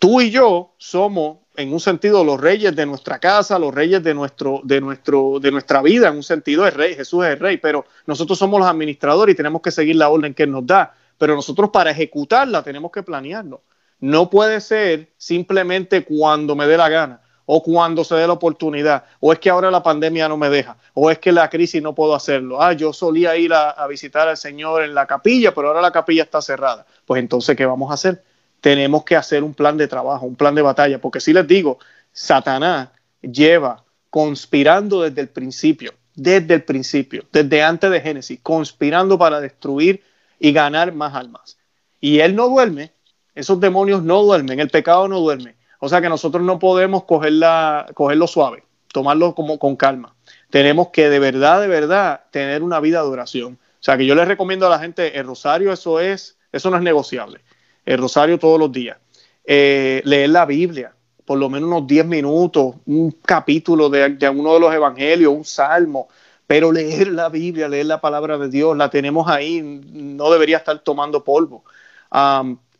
S1: Tú y yo somos en un sentido los reyes de nuestra casa, los reyes de nuestro, de nuestro, de nuestra vida, en un sentido es rey, Jesús es el rey, pero nosotros somos los administradores y tenemos que seguir la orden que él nos da. Pero nosotros para ejecutarla tenemos que planearlo. No puede ser simplemente cuando me dé la gana o cuando se dé la oportunidad, o es que ahora la pandemia no me deja, o es que la crisis no puedo hacerlo. Ah, yo solía ir a, a visitar al Señor en la capilla, pero ahora la capilla está cerrada. Pues entonces, ¿qué vamos a hacer? Tenemos que hacer un plan de trabajo, un plan de batalla, porque si les digo, Satanás lleva conspirando desde el principio, desde el principio, desde antes de Génesis, conspirando para destruir y ganar más almas. Y él no duerme, esos demonios no duermen, el pecado no duerme. O sea que nosotros no podemos cogerla, cogerlo suave, tomarlo como con calma. Tenemos que de verdad, de verdad, tener una vida de oración. O sea que yo les recomiendo a la gente, el rosario, eso es, eso no es negociable. El rosario todos los días. Eh, leer la Biblia, por lo menos unos 10 minutos, un capítulo de, uno de los evangelios, un salmo, pero leer la Biblia, leer la palabra de Dios, la tenemos ahí, no debería estar tomando polvo.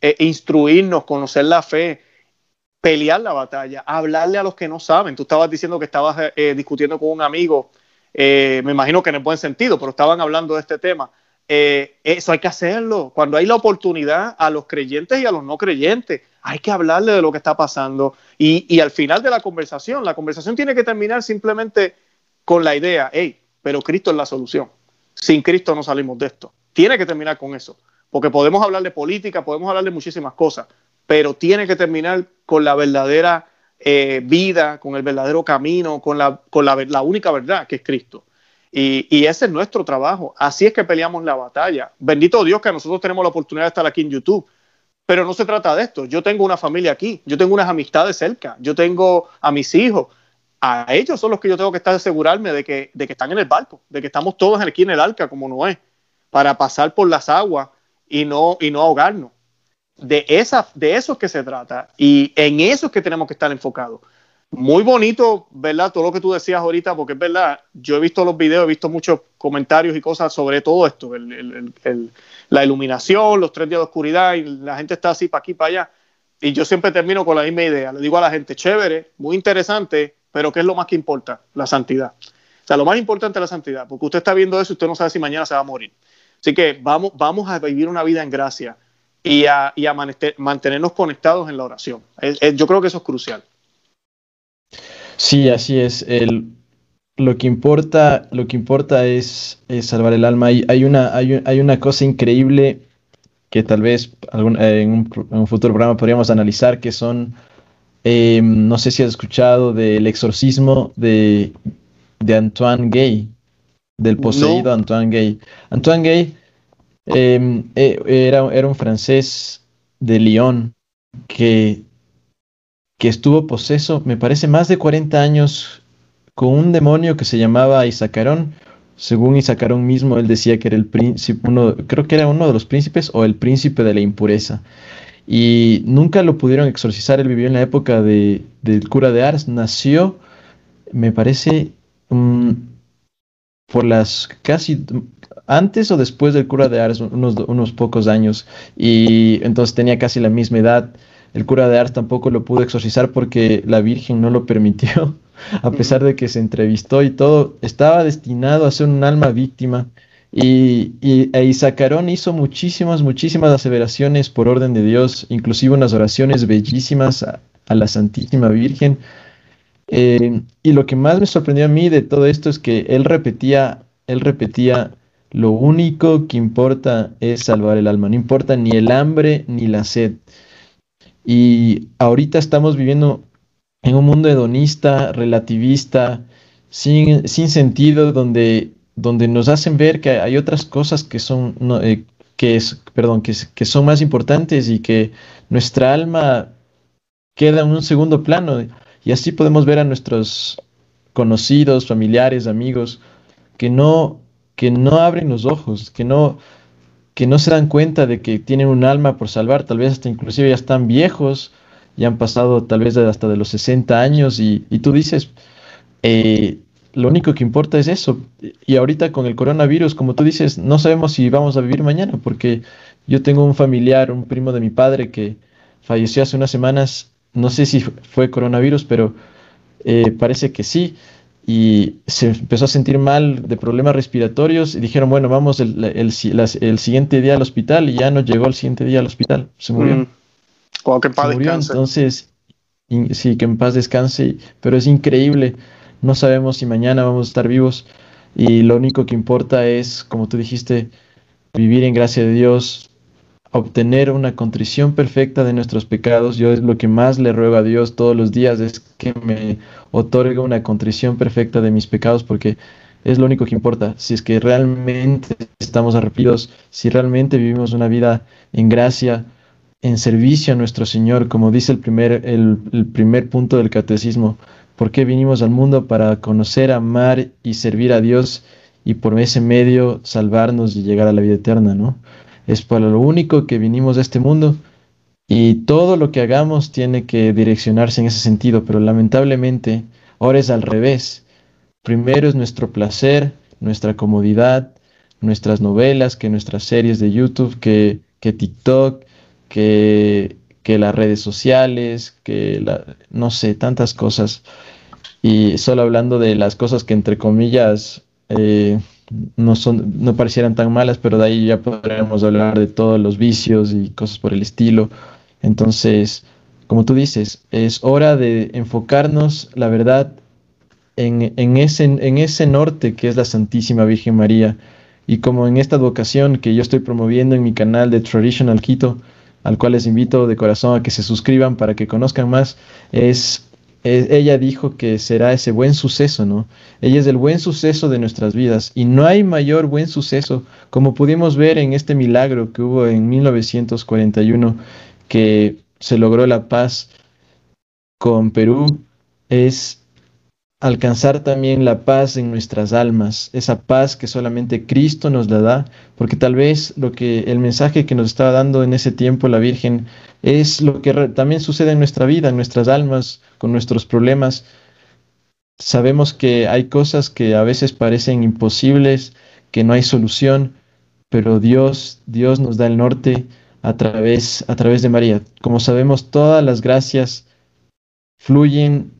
S1: Eh, instruirnos, conocer la fe, pelear la batalla, hablarle a los que no saben. Tú estabas diciendo que estabas eh, eh, discutiendo con un amigo, me imagino que en el buen sentido, pero estaban hablando de este tema. eso hay que hacerlo. Cuando hay la oportunidad a los creyentes y a los no creyentes, hay que hablarle de lo que está pasando. Y, y al final de la conversación, la conversación tiene que terminar simplemente con la idea, hey, pero Cristo es la solución. Sin Cristo no salimos de esto. Tiene que terminar con eso, porque podemos hablar de política, podemos hablar de muchísimas cosas, pero tiene que terminar con la verdadera eh, vida, con el verdadero camino, con, la, con la, la única verdad que es Cristo. Y, y, ese es nuestro trabajo. Así es que peleamos la batalla. Bendito Dios que nosotros tenemos la oportunidad de estar aquí en YouTube. Pero no se trata de esto. Yo tengo una familia aquí, yo tengo unas amistades cerca, yo tengo a mis hijos, a ellos son los que yo tengo que estar asegurarme de que, de que están en el barco, de que estamos todos aquí en el arca, como no es, para pasar por las aguas y no, y no ahogarnos. De, esa, de eso es que se trata y en eso es que tenemos que estar enfocados. Muy bonito, ¿verdad? Todo lo que tú decías ahorita, porque es verdad, yo he visto los videos, he visto muchos comentarios y cosas sobre todo esto, la iluminación, los tres días de oscuridad y la gente está así para aquí, para allá. Y yo siempre termino con la misma idea. Le digo a la gente, chévere, muy interesante, pero ¿qué es lo más que importa? La santidad. O sea, lo más importante es la santidad, porque usted está viendo eso y usted no sabe si mañana se va a morir. Así que vamos, vamos a vivir una vida en gracia y a, y a mantenernos conectados en la oración. yo creo que eso es crucial.
S3: Sí, así es. El, lo que importa, lo que importa es, salvar el alma. Hay, hay, una, hay, hay, una cosa increíble que tal vez algún, en, un, en, un, futuro programa podríamos analizar, que son eh, no sé si has escuchado del exorcismo de, Antoine Gay, del poseído Antoine Gay. Antoine Gay eh, era, era, un francés de Lyon que, que estuvo poseso, me parece, más de 40 años con un demonio que se llamaba Isacarón. Según Isacarón mismo, él decía que era el príncipe, uno, creo que era uno de los príncipes o el príncipe de la impureza y nunca lo pudieron exorcizar. Él vivió en la época de, del cura de Ars. Nació, me parece, por las casi antes o después del cura de Ars, unos, unos pocos años. Y entonces tenía casi la misma edad. El cura de Ars tampoco lo pudo exorcizar porque la Virgen no lo permitió, a pesar de que se entrevistó y todo. Estaba destinado a ser un alma víctima y, y e Isacarón hizo muchísimas, muchísimas aseveraciones por orden de Dios, inclusive unas oraciones bellísimas a, la Santísima Virgen. Eh, y lo que más me sorprendió a mí de todo esto es que él repetía, él repetía, lo único que importa es salvar el alma, no importa ni el hambre ni la sed. Y ahorita estamos viviendo en un mundo hedonista, relativista, sin, sin sentido, donde donde nos hacen ver que hay otras cosas que son, eh, que es, perdón, que, que, son más importantes y que nuestra alma queda en un segundo plano. Y así podemos ver a nuestros conocidos, familiares, amigos, que no, que no abren los ojos, que no, que no se dan cuenta de que tienen un alma por salvar, tal vez hasta inclusive ya están viejos, ya han pasado tal vez hasta de los 60 años y, y tú dices, eh, lo único que importa es eso. Y ahorita con el coronavirus, como tú dices, no sabemos si vamos a vivir mañana, porque yo tengo un familiar, un primo de mi padre que falleció hace unas semanas, no sé si fue coronavirus, pero eh, parece que sí, y se empezó a sentir mal de problemas respiratorios y dijeron, bueno, vamos el, el, siguiente día al hospital y ya no llegó el siguiente día al hospital, se murió.
S1: Mm. que
S3: se murió, entonces sí, que en paz descanse, pero es increíble. No sabemos si mañana vamos a estar vivos y lo único que importa es, como tú dijiste, vivir en gracia de Dios, obtener una contrición perfecta de nuestros pecados. Yo es lo que más le ruego a Dios todos los días, es que me otorgue una contrición perfecta de mis pecados, porque es lo único que importa. Si es que realmente estamos arrepentidos, si realmente vivimos una vida en gracia, en servicio a nuestro Señor, como dice el primer, el, primer punto del catecismo, ¿por qué vinimos al mundo? Para conocer, amar y servir a Dios y por ese medio salvarnos y llegar a la vida eterna, ¿no? Es para lo único que vinimos a este mundo y todo lo que hagamos tiene que direccionarse en ese sentido, pero lamentablemente ahora es al revés. Primero es nuestro placer, nuestra comodidad, nuestras novelas, que nuestras series de YouTube, que, que TikTok, que, que las redes sociales, que la, no sé, tantas cosas. Y solo hablando de las cosas que entre comillas eh, no, son, no parecieran tan malas, pero de ahí ya podremos hablar de todos los vicios y cosas por el estilo. Entonces, como tú dices, es hora de enfocarnos, la verdad, en, en, ese, en ese norte que es la Santísima Virgen María. Y como en esta vocación que yo estoy promoviendo en mi canal de Traditional Quito, al cual les invito de corazón a que se suscriban para que conozcan más, es, ella dijo que será ese buen suceso, ¿no? Ella es el buen suceso de nuestras vidas y no hay mayor buen suceso, como pudimos ver en este milagro que hubo en 1941, que se logró la paz con Perú, es alcanzar también la paz en nuestras almas, esa paz que solamente Cristo nos la da, porque tal vez lo que el mensaje que nos estaba dando en ese tiempo la Virgen es lo que también sucede en nuestra vida, en nuestras almas, con nuestros problemas. Sabemos que hay cosas que a veces parecen imposibles, que no hay solución, pero Dios, Dios nos da el norte a través, a través de María. Como sabemos, todas las gracias fluyen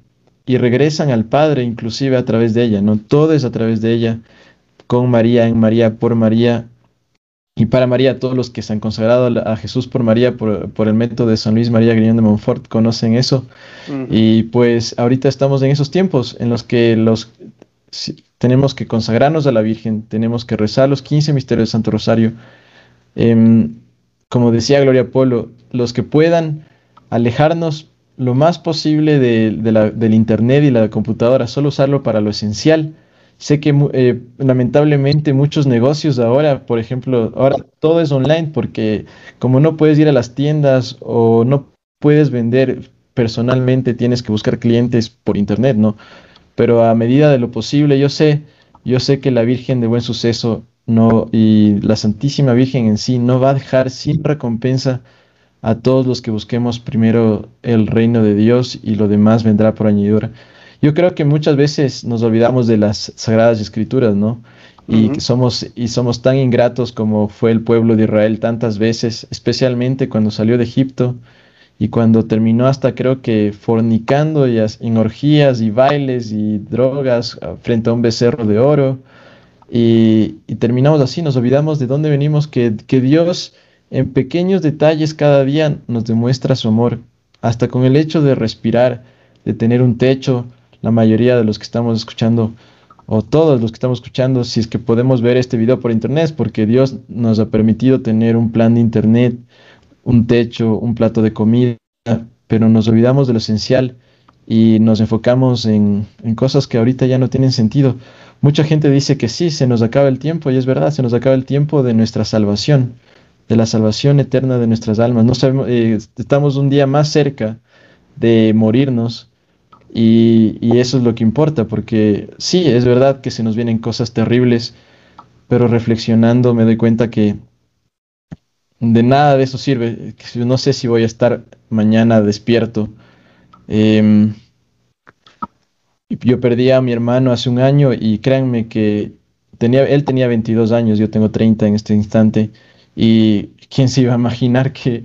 S3: y regresan al Padre inclusive a través de ella, ¿no? Todo es a través de ella, con María, en María, por María, y para María, todos los que se han consagrado a Jesús por María, por, el método de San Luis María Griñón de Montfort, conocen eso. Y pues ahorita estamos en esos tiempos en los que los tenemos que consagrarnos a la Virgen, tenemos que rezar los 15 misterios del Santo Rosario. Em, como decía Gloria Polo, los que puedan alejarnos lo más posible del Internet y la computadora, solo usarlo para lo esencial. Sé que eh, lamentablemente muchos negocios ahora, por ejemplo, ahora todo es online porque como no puedes ir a las tiendas o no puedes vender personalmente, tienes que buscar clientes por Internet, ¿no? Pero a medida de lo posible, yo sé, yo sé que la Virgen de Buen Suceso no y la Santísima Virgen en sí no va a dejar sin recompensa a todos los que busquemos primero el reino de Dios y lo demás vendrá por añadidura. Yo creo que muchas veces nos olvidamos de las sagradas escrituras, ¿no? Y somos y somos tan ingratos como fue el pueblo de Israel tantas veces, especialmente cuando salió de Egipto y cuando terminó hasta creo que fornicando y en orgías y bailes y drogas ah, frente a un becerro de oro. Y, y terminamos así, nos olvidamos de dónde venimos, que, que Dios en pequeños detalles cada día nos demuestra su amor, hasta con el hecho de respirar, de tener un techo, la mayoría de los que estamos escuchando, o todos los que estamos escuchando, si es que podemos ver este video por internet, porque Dios nos ha permitido tener un plan de internet, un techo, un plato de comida, pero nos olvidamos de lo esencial y nos enfocamos en, en cosas que ahorita ya no tienen sentido. Mucha gente dice que sí, se nos acaba el tiempo, y es verdad, se nos acaba el tiempo de nuestra salvación de la salvación eterna de nuestras almas. No sabemos, eh, estamos un día más cerca de morirnos y, eso es lo que importa, porque sí, es verdad que se nos vienen cosas terribles, pero reflexionando me doy cuenta que de nada de eso sirve. No sé si voy a estar mañana despierto. Em, yo perdí a mi hermano hace un año y créanme que tenía, él tenía 22 años, yo tengo 30 en este instante. Y quién se iba a imaginar que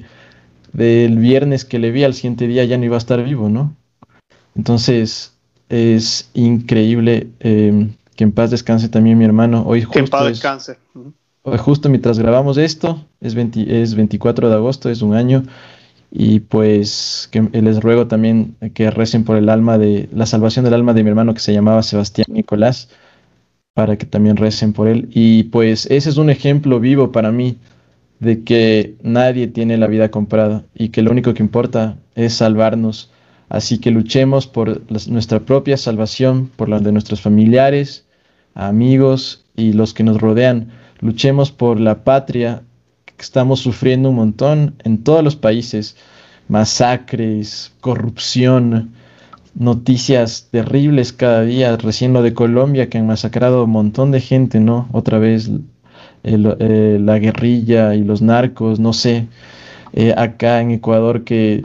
S3: del viernes que le vi al siguiente día ya no iba a estar vivo, ¿no? Entonces es increíble em, que en paz descanse también mi hermano. Hoy justo
S1: que en paz descanse.
S3: hoy justo mientras grabamos esto, es, es 24 de agosto, es un año, Y pues que les ruego también que recen por el alma de la salvación del alma de mi hermano que se llamaba Sebastián Nicolás, para que también recen por él. Y pues ese es un ejemplo vivo para mí de que nadie tiene la vida comprada y que lo único que importa es salvarnos. Así que luchemos por nuestra propia salvación, por la de nuestros familiares, amigos y los que nos rodean. Luchemos por la patria que estamos sufriendo un montón en todos los países. Masacres, corrupción, noticias terribles cada día. Recién lo de Colombia que han masacrado un montón de gente, ¿no? Otra vez eh, la guerrilla y los narcos, no sé. Eh, acá en Ecuador que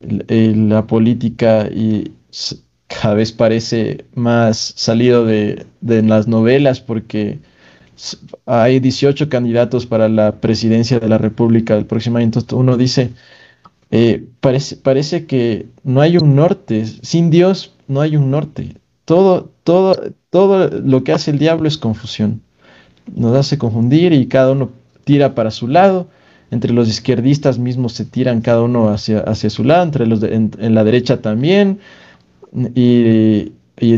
S3: la política cada vez parece más salido de, las novelas porque hay 18 candidatos para la presidencia de la República del próximo año. Entonces uno dice, eh, parece, parece que no hay un norte, sin Dios no hay un norte. Todo, todo, todo lo que hace el diablo es confusión. Nos hace confundir y cada uno tira para su lado. Entre los izquierdistas mismos se tiran cada uno hacia, hacia su lado, entre los en, la derecha también, y,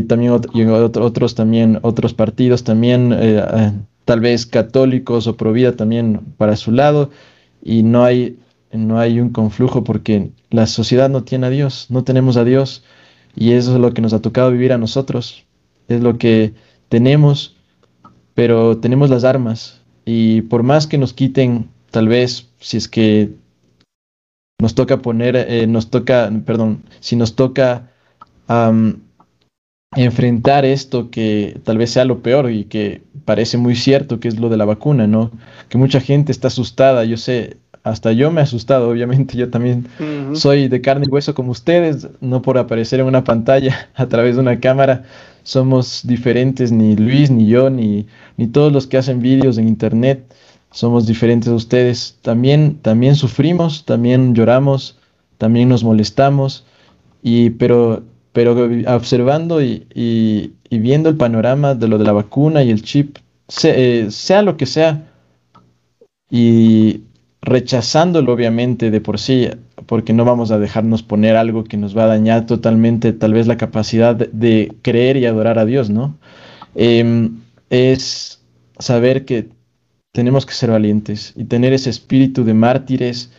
S3: también otros también, otros partidos también, eh, eh, tal vez católicos o pro vida también para su lado, y no hay, no hay un conflujo porque la sociedad no tiene a Dios, no tenemos a Dios, y eso es lo que nos ha tocado vivir a nosotros, es lo que tenemos, pero tenemos las armas, y por más que nos quiten tal vez si es que nos toca poner, eh, nos toca, perdón, si nos toca enfrentar esto que tal vez sea lo peor y que parece muy cierto, que es lo de la vacuna, ¿no? Que mucha gente está asustada, yo sé, hasta yo me he asustado, obviamente yo también soy de carne y hueso como ustedes, no por aparecer en una pantalla a través de una cámara, somos diferentes, ni Luis, ni yo, ni, ni todos los que hacen vídeos en internet somos diferentes a ustedes. También, también sufrimos, también lloramos, también nos molestamos, y, pero, pero observando y, y, viendo el panorama de lo de la vacuna y el chip, eh, sea lo que sea, y rechazándolo obviamente de por sí, porque no vamos a dejarnos poner algo que nos va a dañar totalmente tal vez la capacidad de, creer y adorar a Dios, ¿no? Em, es saber que tenemos que ser valientes y tener ese espíritu de mártires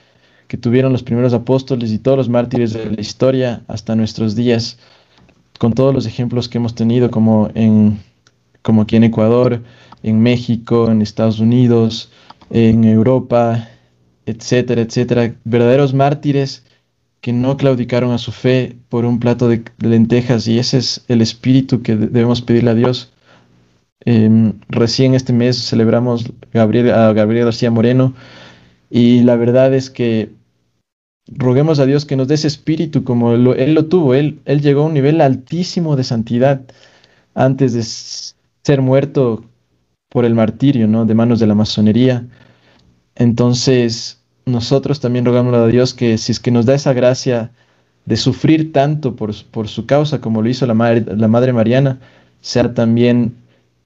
S3: que tuvieron los primeros apóstoles y todos los mártires de la historia hasta nuestros días, con todos los ejemplos que hemos tenido como, en, como aquí en Ecuador, en México, en Estados Unidos, en Europa, etcétera, etcétera, verdaderos mártires que no claudicaron a su fe por un plato de lentejas y ese es el espíritu que debemos pedirle a Dios Em, recién este mes celebramos Gabriel, a Gabriel García Moreno y la verdad es que roguemos a Dios que nos dé ese espíritu como Él lo tuvo. Él, él llegó a un nivel altísimo de santidad antes de ser muerto por el martirio, ¿no? De manos de la masonería. Entonces, nosotros también rogamos a Dios que si es que nos da esa gracia de sufrir tanto por, por su causa como lo hizo la madre, la madre Mariana, sea también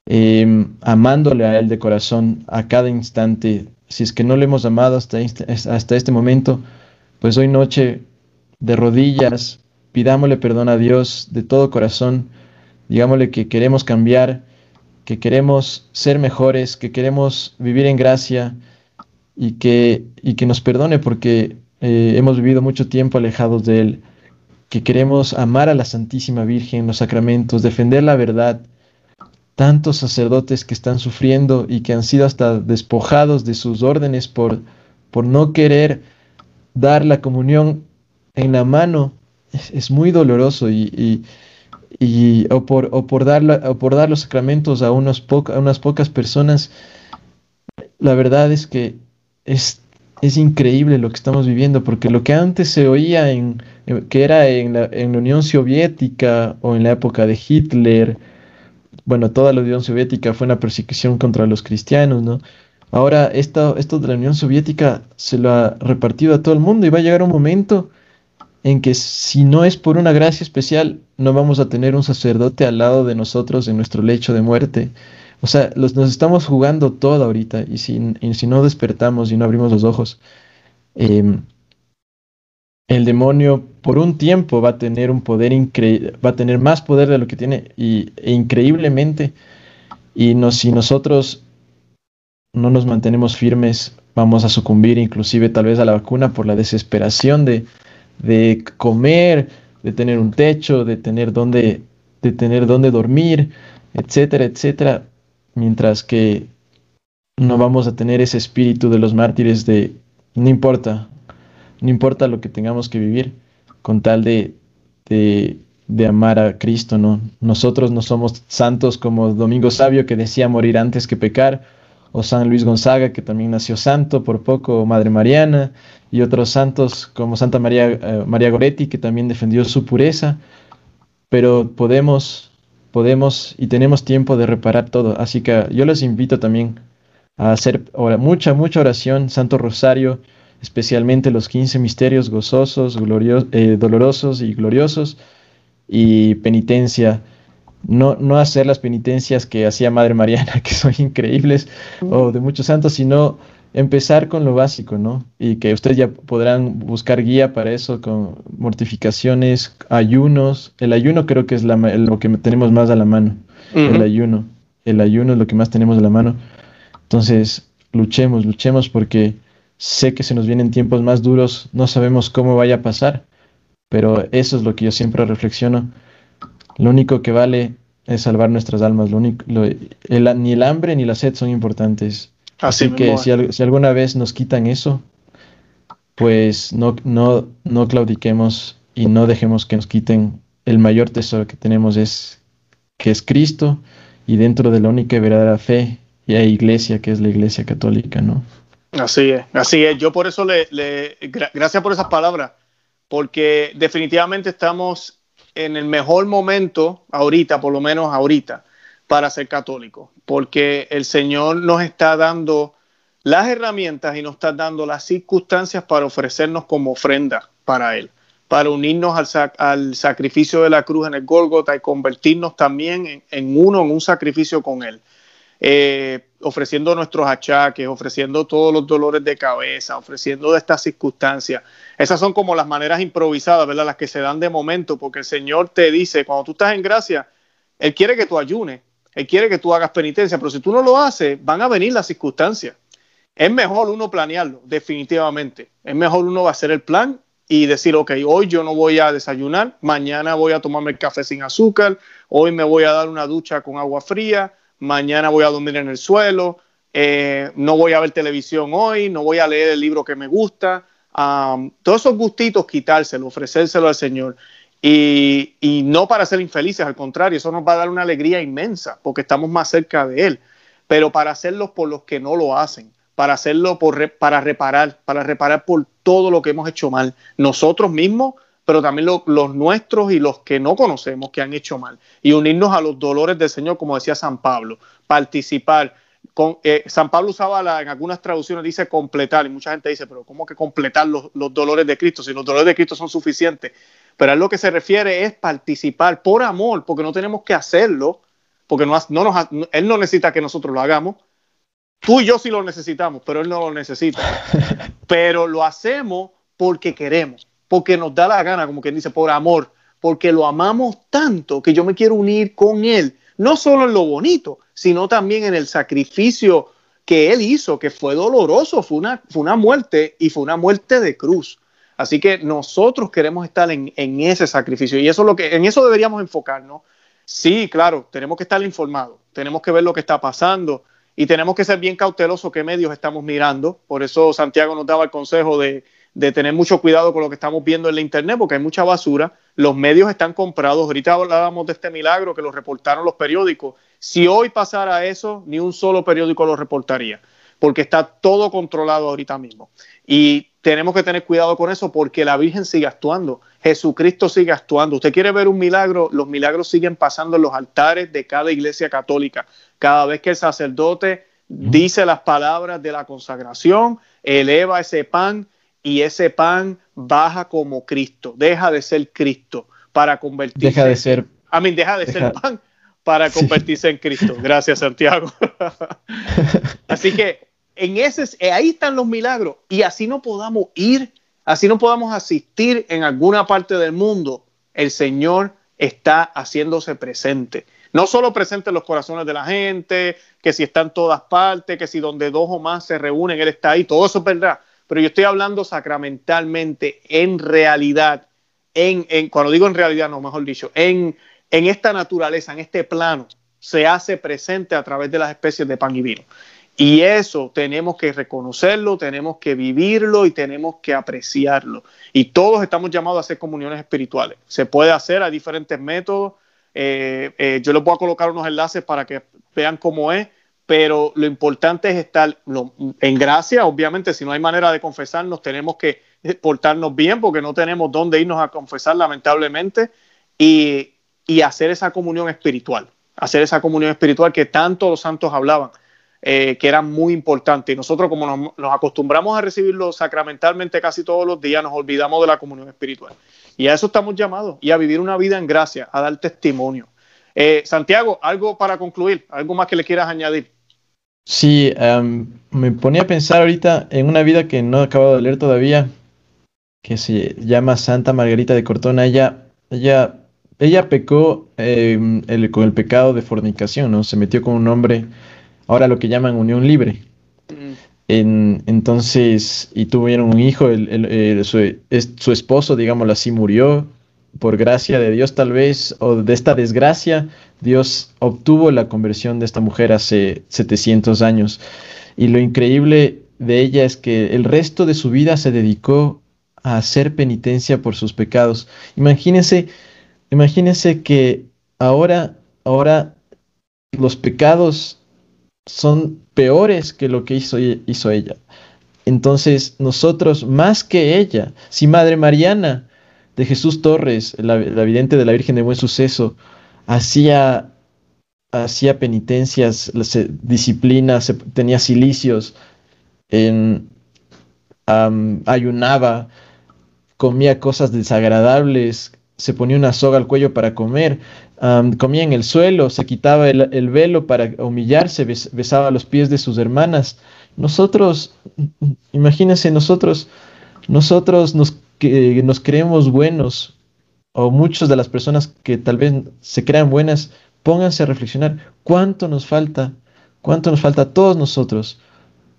S3: Em, amándole a Él de corazón a cada instante. Si es que no le hemos amado hasta hasta este momento, pues hoy noche de rodillas, pidámosle perdón a Dios de todo corazón, digámosle que queremos cambiar, que queremos ser mejores, que queremos vivir en gracia y que, y que nos perdone porque eh, hemos vivido mucho tiempo alejados de Él, que queremos amar a la Santísima Virgen, los sacramentos, defender la verdad, tantos sacerdotes que están sufriendo y que han sido hasta despojados de sus órdenes por, por no querer dar la comunión en la mano, es, muy doloroso y, y, o, por, o, por dar o por dar los sacramentos a, unos a unas pocas personas, la verdad es que es, es increíble lo que estamos viviendo, porque lo que antes se oía en, que era en la, en la Unión Soviética o en la época de Hitler, bueno, toda la Unión Soviética fue una persecución contra los cristianos, ¿no? Ahora esto de la Unión Soviética se lo ha repartido a todo el mundo y va a llegar un momento en que si no es por una gracia especial, no vamos a tener un sacerdote al lado de nosotros en nuestro lecho de muerte. O sea, los, nos estamos jugando todo ahorita y si, si no despertamos y no abrimos los ojos, em, el demonio por un tiempo va a tener un poder increíble, va a tener más poder de lo que tiene y, e increíblemente. Y no, si nosotros no nos mantenemos firmes, vamos a sucumbir inclusive tal vez a la vacuna por la desesperación de, de comer, de tener un techo, de tener dónde, de tener dónde dormir, etcétera, etcétera, mientras que no vamos a tener ese espíritu de los mártires de no importa, no importa lo que tengamos que vivir, con tal de, de, de amar a Cristo, ¿no? Nosotros no somos santos como Domingo Sabio que decía morir antes que pecar, o San Luis Gonzaga, que también nació santo por poco, o Madre Mariana, y otros santos como Santa María, eh, María Goretti, que también defendió su pureza, pero podemos, podemos y tenemos tiempo de reparar todo. Así que yo les invito también a hacer mucha, mucha oración, Santo Rosario, especialmente los 15 misterios gozosos, eh, dolorosos y gloriosos, y penitencia. No, no hacer las penitencias que hacía Madre Mariana, que son increíbles, o de muchos santos, sino empezar con lo básico, ¿no? Y que ustedes ya podrán buscar guía para eso con mortificaciones, ayunos. El ayuno creo que es lo que tenemos más a la mano. El ayuno. El ayuno es lo que más tenemos a la mano. Entonces, luchemos, luchemos porque sé que se nos vienen tiempos más duros, no sabemos cómo vaya a pasar, pero eso es lo que yo siempre reflexiono. Lo único que vale es salvar nuestras almas. Lo único, ni el hambre ni la sed son importantes. Así, que si, si, alguna vez nos quitan eso, pues no, no, no claudiquemos y no dejemos que nos quiten el mayor tesoro que tenemos es que es Cristo y dentro de la única y verdadera fe y hay iglesia que es la iglesia católica, ¿no?
S1: Así es, así es. Yo por eso le, le gracias por esas palabras, porque definitivamente estamos en el mejor momento ahorita, por lo menos ahorita, para ser católico, porque el Señor nos está dando las herramientas y nos está dando las circunstancias para ofrecernos como ofrenda para Él, para unirnos al, sacrificio de la cruz en el Gólgota y convertirnos también en, uno, en un sacrificio con Él. Eh, ofreciendo nuestros achaques, ofreciendo todos los dolores de cabeza, ofreciendo estas circunstancias. Esas son como las maneras improvisadas, ¿verdad? Las que se dan de momento, porque el Señor te dice, cuando tú estás en gracia, Él quiere que tú ayunes, él quiere que tú hagas penitencia, pero si tú no lo haces, van a venir las circunstancias. Es mejor uno planearlo, definitivamente. Es mejor uno hacer el plan y decir, ok, hoy yo no voy a desayunar, mañana voy a tomarme el café sin azúcar, hoy me voy a dar una ducha con agua fría, mañana voy a dormir en el suelo, eh, no voy a ver televisión hoy, no voy a leer el libro que me gusta. todos esos gustitos quitárselo, ofrecérselo al Señor. Y, no para ser infelices, al contrario, eso nos va a dar una alegría inmensa porque estamos más cerca de Él, pero para hacerlo por los que no lo hacen, para hacerlo por, para reparar, para reparar por todo lo que hemos hecho mal, nosotros mismos, pero también los nuestros y los que no conocemos que han hecho mal, y unirnos a los dolores del Señor, como decía San Pablo, participar. Con, eh, San Pablo usaba la, en algunas traducciones, dice completar, y mucha gente dice, pero ¿cómo que completar los, los dolores de Cristo? Si los dolores de Cristo son suficientes, pero a lo que se refiere es participar por amor, porque no tenemos que hacerlo, porque no, no nos, Él no necesita que nosotros lo hagamos. Tú y yo sí lo necesitamos, pero Él no lo necesita. pero lo hacemos porque queremos, porque nos da la gana, como quien dice, por amor, porque lo amamos tanto que yo me quiero unir con Él, no solo en lo bonito, sino también en el sacrificio que Él hizo, que fue doloroso, fue una, fue una muerte y fue una muerte de cruz. Así que nosotros queremos estar en, ese sacrificio y eso es lo que en eso deberíamos enfocarnos. Sí, claro, tenemos que estar informados, tenemos que ver lo que está pasando y tenemos que ser bien cautelosos qué medios estamos mirando. Por eso Santiago nos daba el consejo de, de tener mucho cuidado con lo que estamos viendo en la internet, porque hay mucha basura. Los medios están comprados. Ahorita hablábamos de este milagro que lo reportaron los periódicos. Si hoy pasara eso, ni un solo periódico lo reportaría, porque está todo controlado ahorita mismo. Y tenemos que tener cuidado con eso porque la Virgen sigue actuando, Jesucristo sigue actuando. Usted quiere ver un milagro, los milagros siguen pasando en los altares de cada iglesia católica. Cada vez que el sacerdote dice las palabras de la consagración, eleva ese pan y ese pan baja como Cristo, deja de ser Cristo para convertirse.
S3: Deja de ser.
S1: A mí, deja de ser pan para convertirse en Cristo. Gracias, Santiago. Así que en ese, eh, ahí están los milagros y así no podamos ir así no podamos asistir en alguna parte del mundo, el Señor está haciéndose presente. No solo presente en los corazones de la gente, que si está en todas partes, que si donde dos o más se reúnen, Él está ahí, todo eso es. Pero yo estoy hablando sacramentalmente, en realidad, en, en cuando digo en realidad, no, mejor dicho, en, en esta naturaleza, en este plano, se hace presente a través de las especies de pan y vino. Y eso tenemos que reconocerlo, tenemos que vivirlo y tenemos que apreciarlo. Y todos estamos llamados a hacer comuniones espirituales. Se puede hacer, a diferentes métodos. Eh, eh, yo les voy a colocar unos enlaces para que vean cómo es, pero lo importante es estar en gracia. Obviamente, si no hay manera de confesarnos, tenemos que portarnos bien porque no tenemos dónde irnos a confesar, lamentablemente, y hacer esa comunión espiritual. Hacer esa comunión espiritual que tanto los santos hablaban eh, que era muy importante. Y nosotros, como nos, acostumbramos a recibirlo sacramentalmente casi todos los días, nos olvidamos de la comunión espiritual. Y a eso estamos llamados, y a vivir una vida en gracia, a dar testimonio. Eh, Santiago, algo para concluir, algo más que le quieras añadir.
S3: Sí, em, me ponía a pensar ahorita en una vida que no he acabado de leer todavía, que se llama Santa Margarita de Cortona. Ella, ella, ella pecó em, con el pecado de fornicación, ¿no? Se metió con un hombre ahora lo que llaman unión libre. Mm. entonces, y tuvieron un hijo, su, esposo, digámoslo así, murió por gracia de Dios tal vez, o de esta desgracia, Dios obtuvo la conversión de esta mujer hace 700 años. Y lo increíble de ella es que el resto de su vida se dedicó a hacer penitencia por sus pecados. Imagínense, imagínense que ahora, ahora los pecados son peores que lo que hizo, hizo ella. Entonces, nosotros, más que ella, si Madre Mariana de Jesús Torres, la, vidente de la Virgen de Buen Suceso, hacía, hacía penitencias, disciplinas, tenía cilicios, en, ayunaba, comía cosas desagradables, se ponía una soga al cuello para comer, comía en el suelo, se quitaba el, velo para humillarse, besaba los pies de sus hermanas. Nosotros, imagínense, nosotros, nosotros nos, que, nos creemos buenos, o muchas de las personas que tal vez se crean buenas, pónganse a reflexionar cuánto nos falta, cuánto nos falta a todos nosotros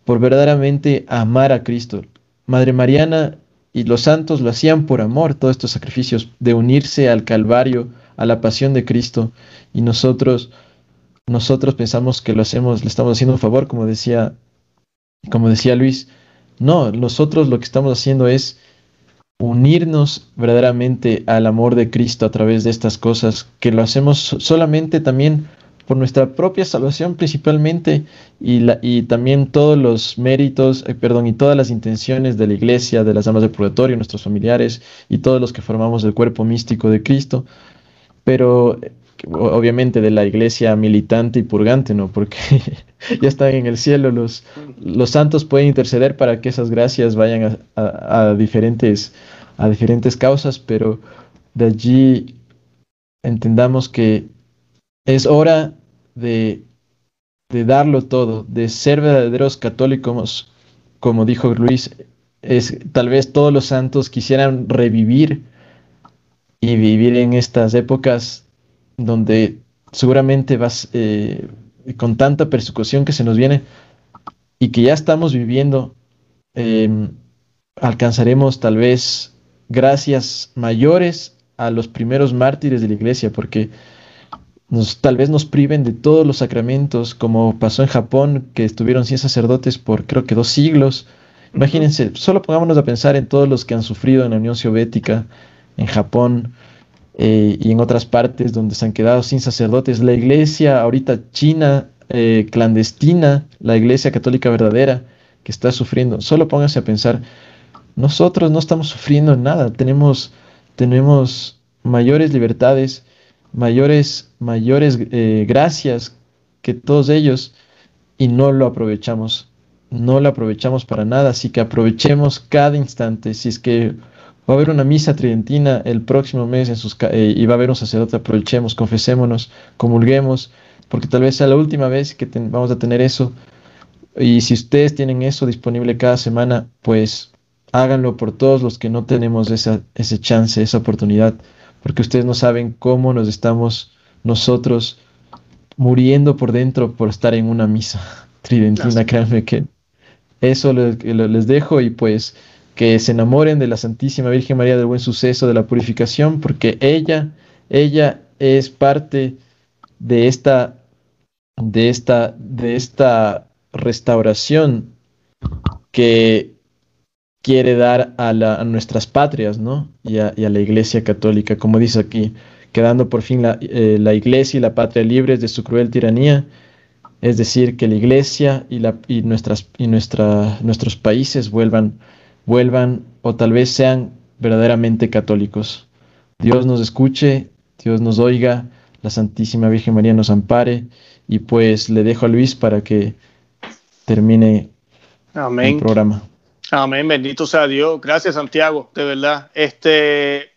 S3: por verdaderamente amar a Cristo. Madre Mariana y los santos lo hacían por amor, todos estos sacrificios de unirse al Calvario, a la pasión de Cristo, y nosotros, nosotros pensamos que lo hacemos, le estamos haciendo un favor, como decía, como decía Luis. No, nosotros lo que estamos haciendo es unirnos verdaderamente al amor de Cristo a través de estas cosas, que lo hacemos solamente también por nuestra propia salvación principalmente y, la, y también todos los méritos, eh, perdón, y todas las intenciones de la iglesia, de las almas del purgatorio, nuestros familiares y todos los que formamos el cuerpo místico de Cristo, pero obviamente de la iglesia militante y purgante, ¿no? Porque ya están en el cielo, los, los santos pueden interceder para que esas gracias vayan a, a diferentes, a diferentes causas, pero de allí entendamos que es hora de, darlo todo, de ser verdaderos católicos, como dijo Luis, es, tal vez todos los santos quisieran revivir y vivir en estas épocas donde seguramente vas eh, con tanta persecución que se nos viene y que ya estamos viviendo, em, alcanzaremos tal vez gracias mayores a los primeros mártires de la iglesia, porque tal vez nos priven de todos los sacramentos, como pasó en Japón, que estuvieron 100 sacerdotes por creo que dos siglos. Imagínense, solo pongámonos a pensar en todos los que han sufrido en la Unión Soviética, en Japón eh, y en otras partes donde se han quedado sin sacerdotes. La iglesia ahorita china, eh, clandestina, la iglesia católica verdadera, que está sufriendo. Solo pónganse a pensar, nosotros no estamos sufriendo nada, tenemos, tenemos mayores libertades mayores, mayores eh, gracias que todos ellos y no lo aprovechamos. No lo aprovechamos para nada, así que aprovechemos cada instante. Si es que va a haber una misa tridentina el próximo mes en sus, eh, y va a haber un sacerdote, aprovechemos, confesémonos, comulguemos, porque tal vez sea la última vez que vamos a tener eso. Y si ustedes tienen eso disponible cada semana, pues háganlo por todos los que no tenemos esa, ese chance, esa oportunidad, porque ustedes no saben cómo nos estamos nosotros muriendo por dentro por estar en una misa tridentina, créanme que eso les, dejo y pues que se enamoren de la Santísima Virgen María del Buen Suceso, de la purificación, porque ella, ella es parte de esta, de esta, de esta restauración que quiere dar a, nuestras patrias, ¿no? Y a, la Iglesia Católica, como dice aquí, quedando por fin la, eh, la Iglesia y la patria libres de su cruel tiranía es decir, que la iglesia y, la, y, nuestras, y nuestra, nuestros países vuelvan, vuelvan o tal vez sean verdaderamente católicos. Dios nos escuche, Dios nos oiga, la Santísima Virgen María nos ampare y pues le dejo a Luis para que termine el programa.
S1: Amén, bendito sea Dios. Gracias Santiago, de verdad. Este,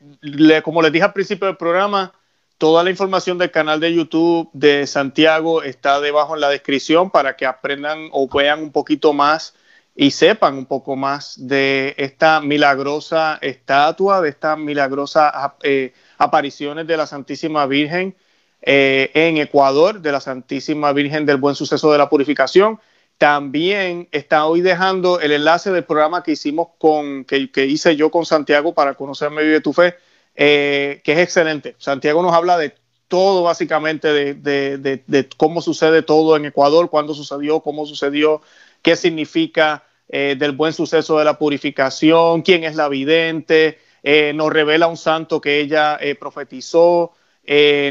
S1: como les dije al principio del programa, Toda la información del canal de YouTube de Santiago está debajo en la descripción para que aprendan o vean un poquito más y sepan un poco más de esta milagrosa estatua, de estas milagrosas eh, apariciones de la Santísima Virgen eh, en Ecuador, de la Santísima Virgen del Buen Suceso de la Purificación. También está hoy dejando el enlace del programa que hicimos con, que, hice yo con Santiago para conocerme Vive tu Fe eh, que es excelente. Santiago nos habla de todo básicamente, de, cómo sucede todo en Ecuador, cuándo sucedió, cómo sucedió, qué significa eh, del buen suceso de la purificación, quién es la vidente, eh, nos revela un santo que ella profetizó,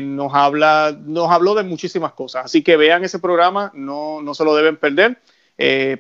S1: nos habla, nos habló de muchísimas cosas. Así que vean ese programa, no, no se lo deben perder.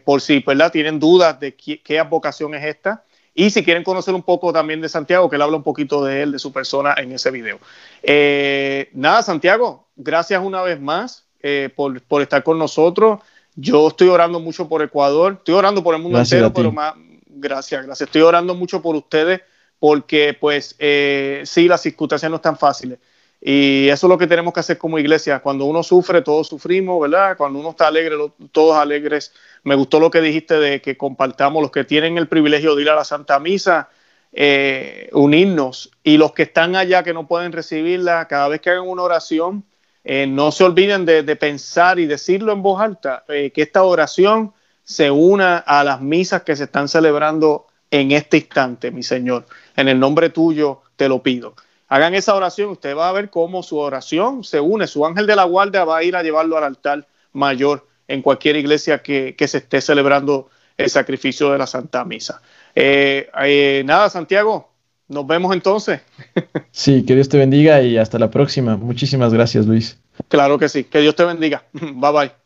S1: por si ¿verdad? tienen dudas de qué, qué advocación es esta, y si quieren conocer un poco también de Santiago, que él habla un poquito de él, de su persona en ese video. Eh, nada, Santiago, gracias una vez más eh, por, estar con nosotros. Yo estoy orando mucho por Ecuador, estoy orando por el mundo entero, pero más, gracias, gracias. Estoy orando mucho por ustedes porque pues eh, sí, las circunstancias no están fáciles. Y eso es lo que tenemos que hacer como iglesia. Cuando uno sufre, todos sufrimos, ¿verdad? Cuando uno está alegre, todos alegres. Me gustó lo que dijiste de que compartamos los que tienen el privilegio de ir a la Santa Misa, eh, unirnos. Y los que están allá que no pueden recibirla, cada vez que hagan una oración, eh, no se olviden de, pensar y decirlo en voz alta, eh, que esta oración se una a las misas que se están celebrando en este instante, mi Señor. En el nombre tuyo te lo pido hagan esa oración, usted va a ver cómo su oración se une, su ángel de la guardia va a ir a llevarlo al altar mayor en cualquier iglesia que, se esté celebrando el sacrificio de la Santa Misa. Eh, eh, nada, Santiago, nos vemos entonces.
S3: Sí, que Dios te bendiga y hasta la próxima. Muchísimas gracias, Luis.
S1: Claro que sí, que Dios te bendiga. Bye bye.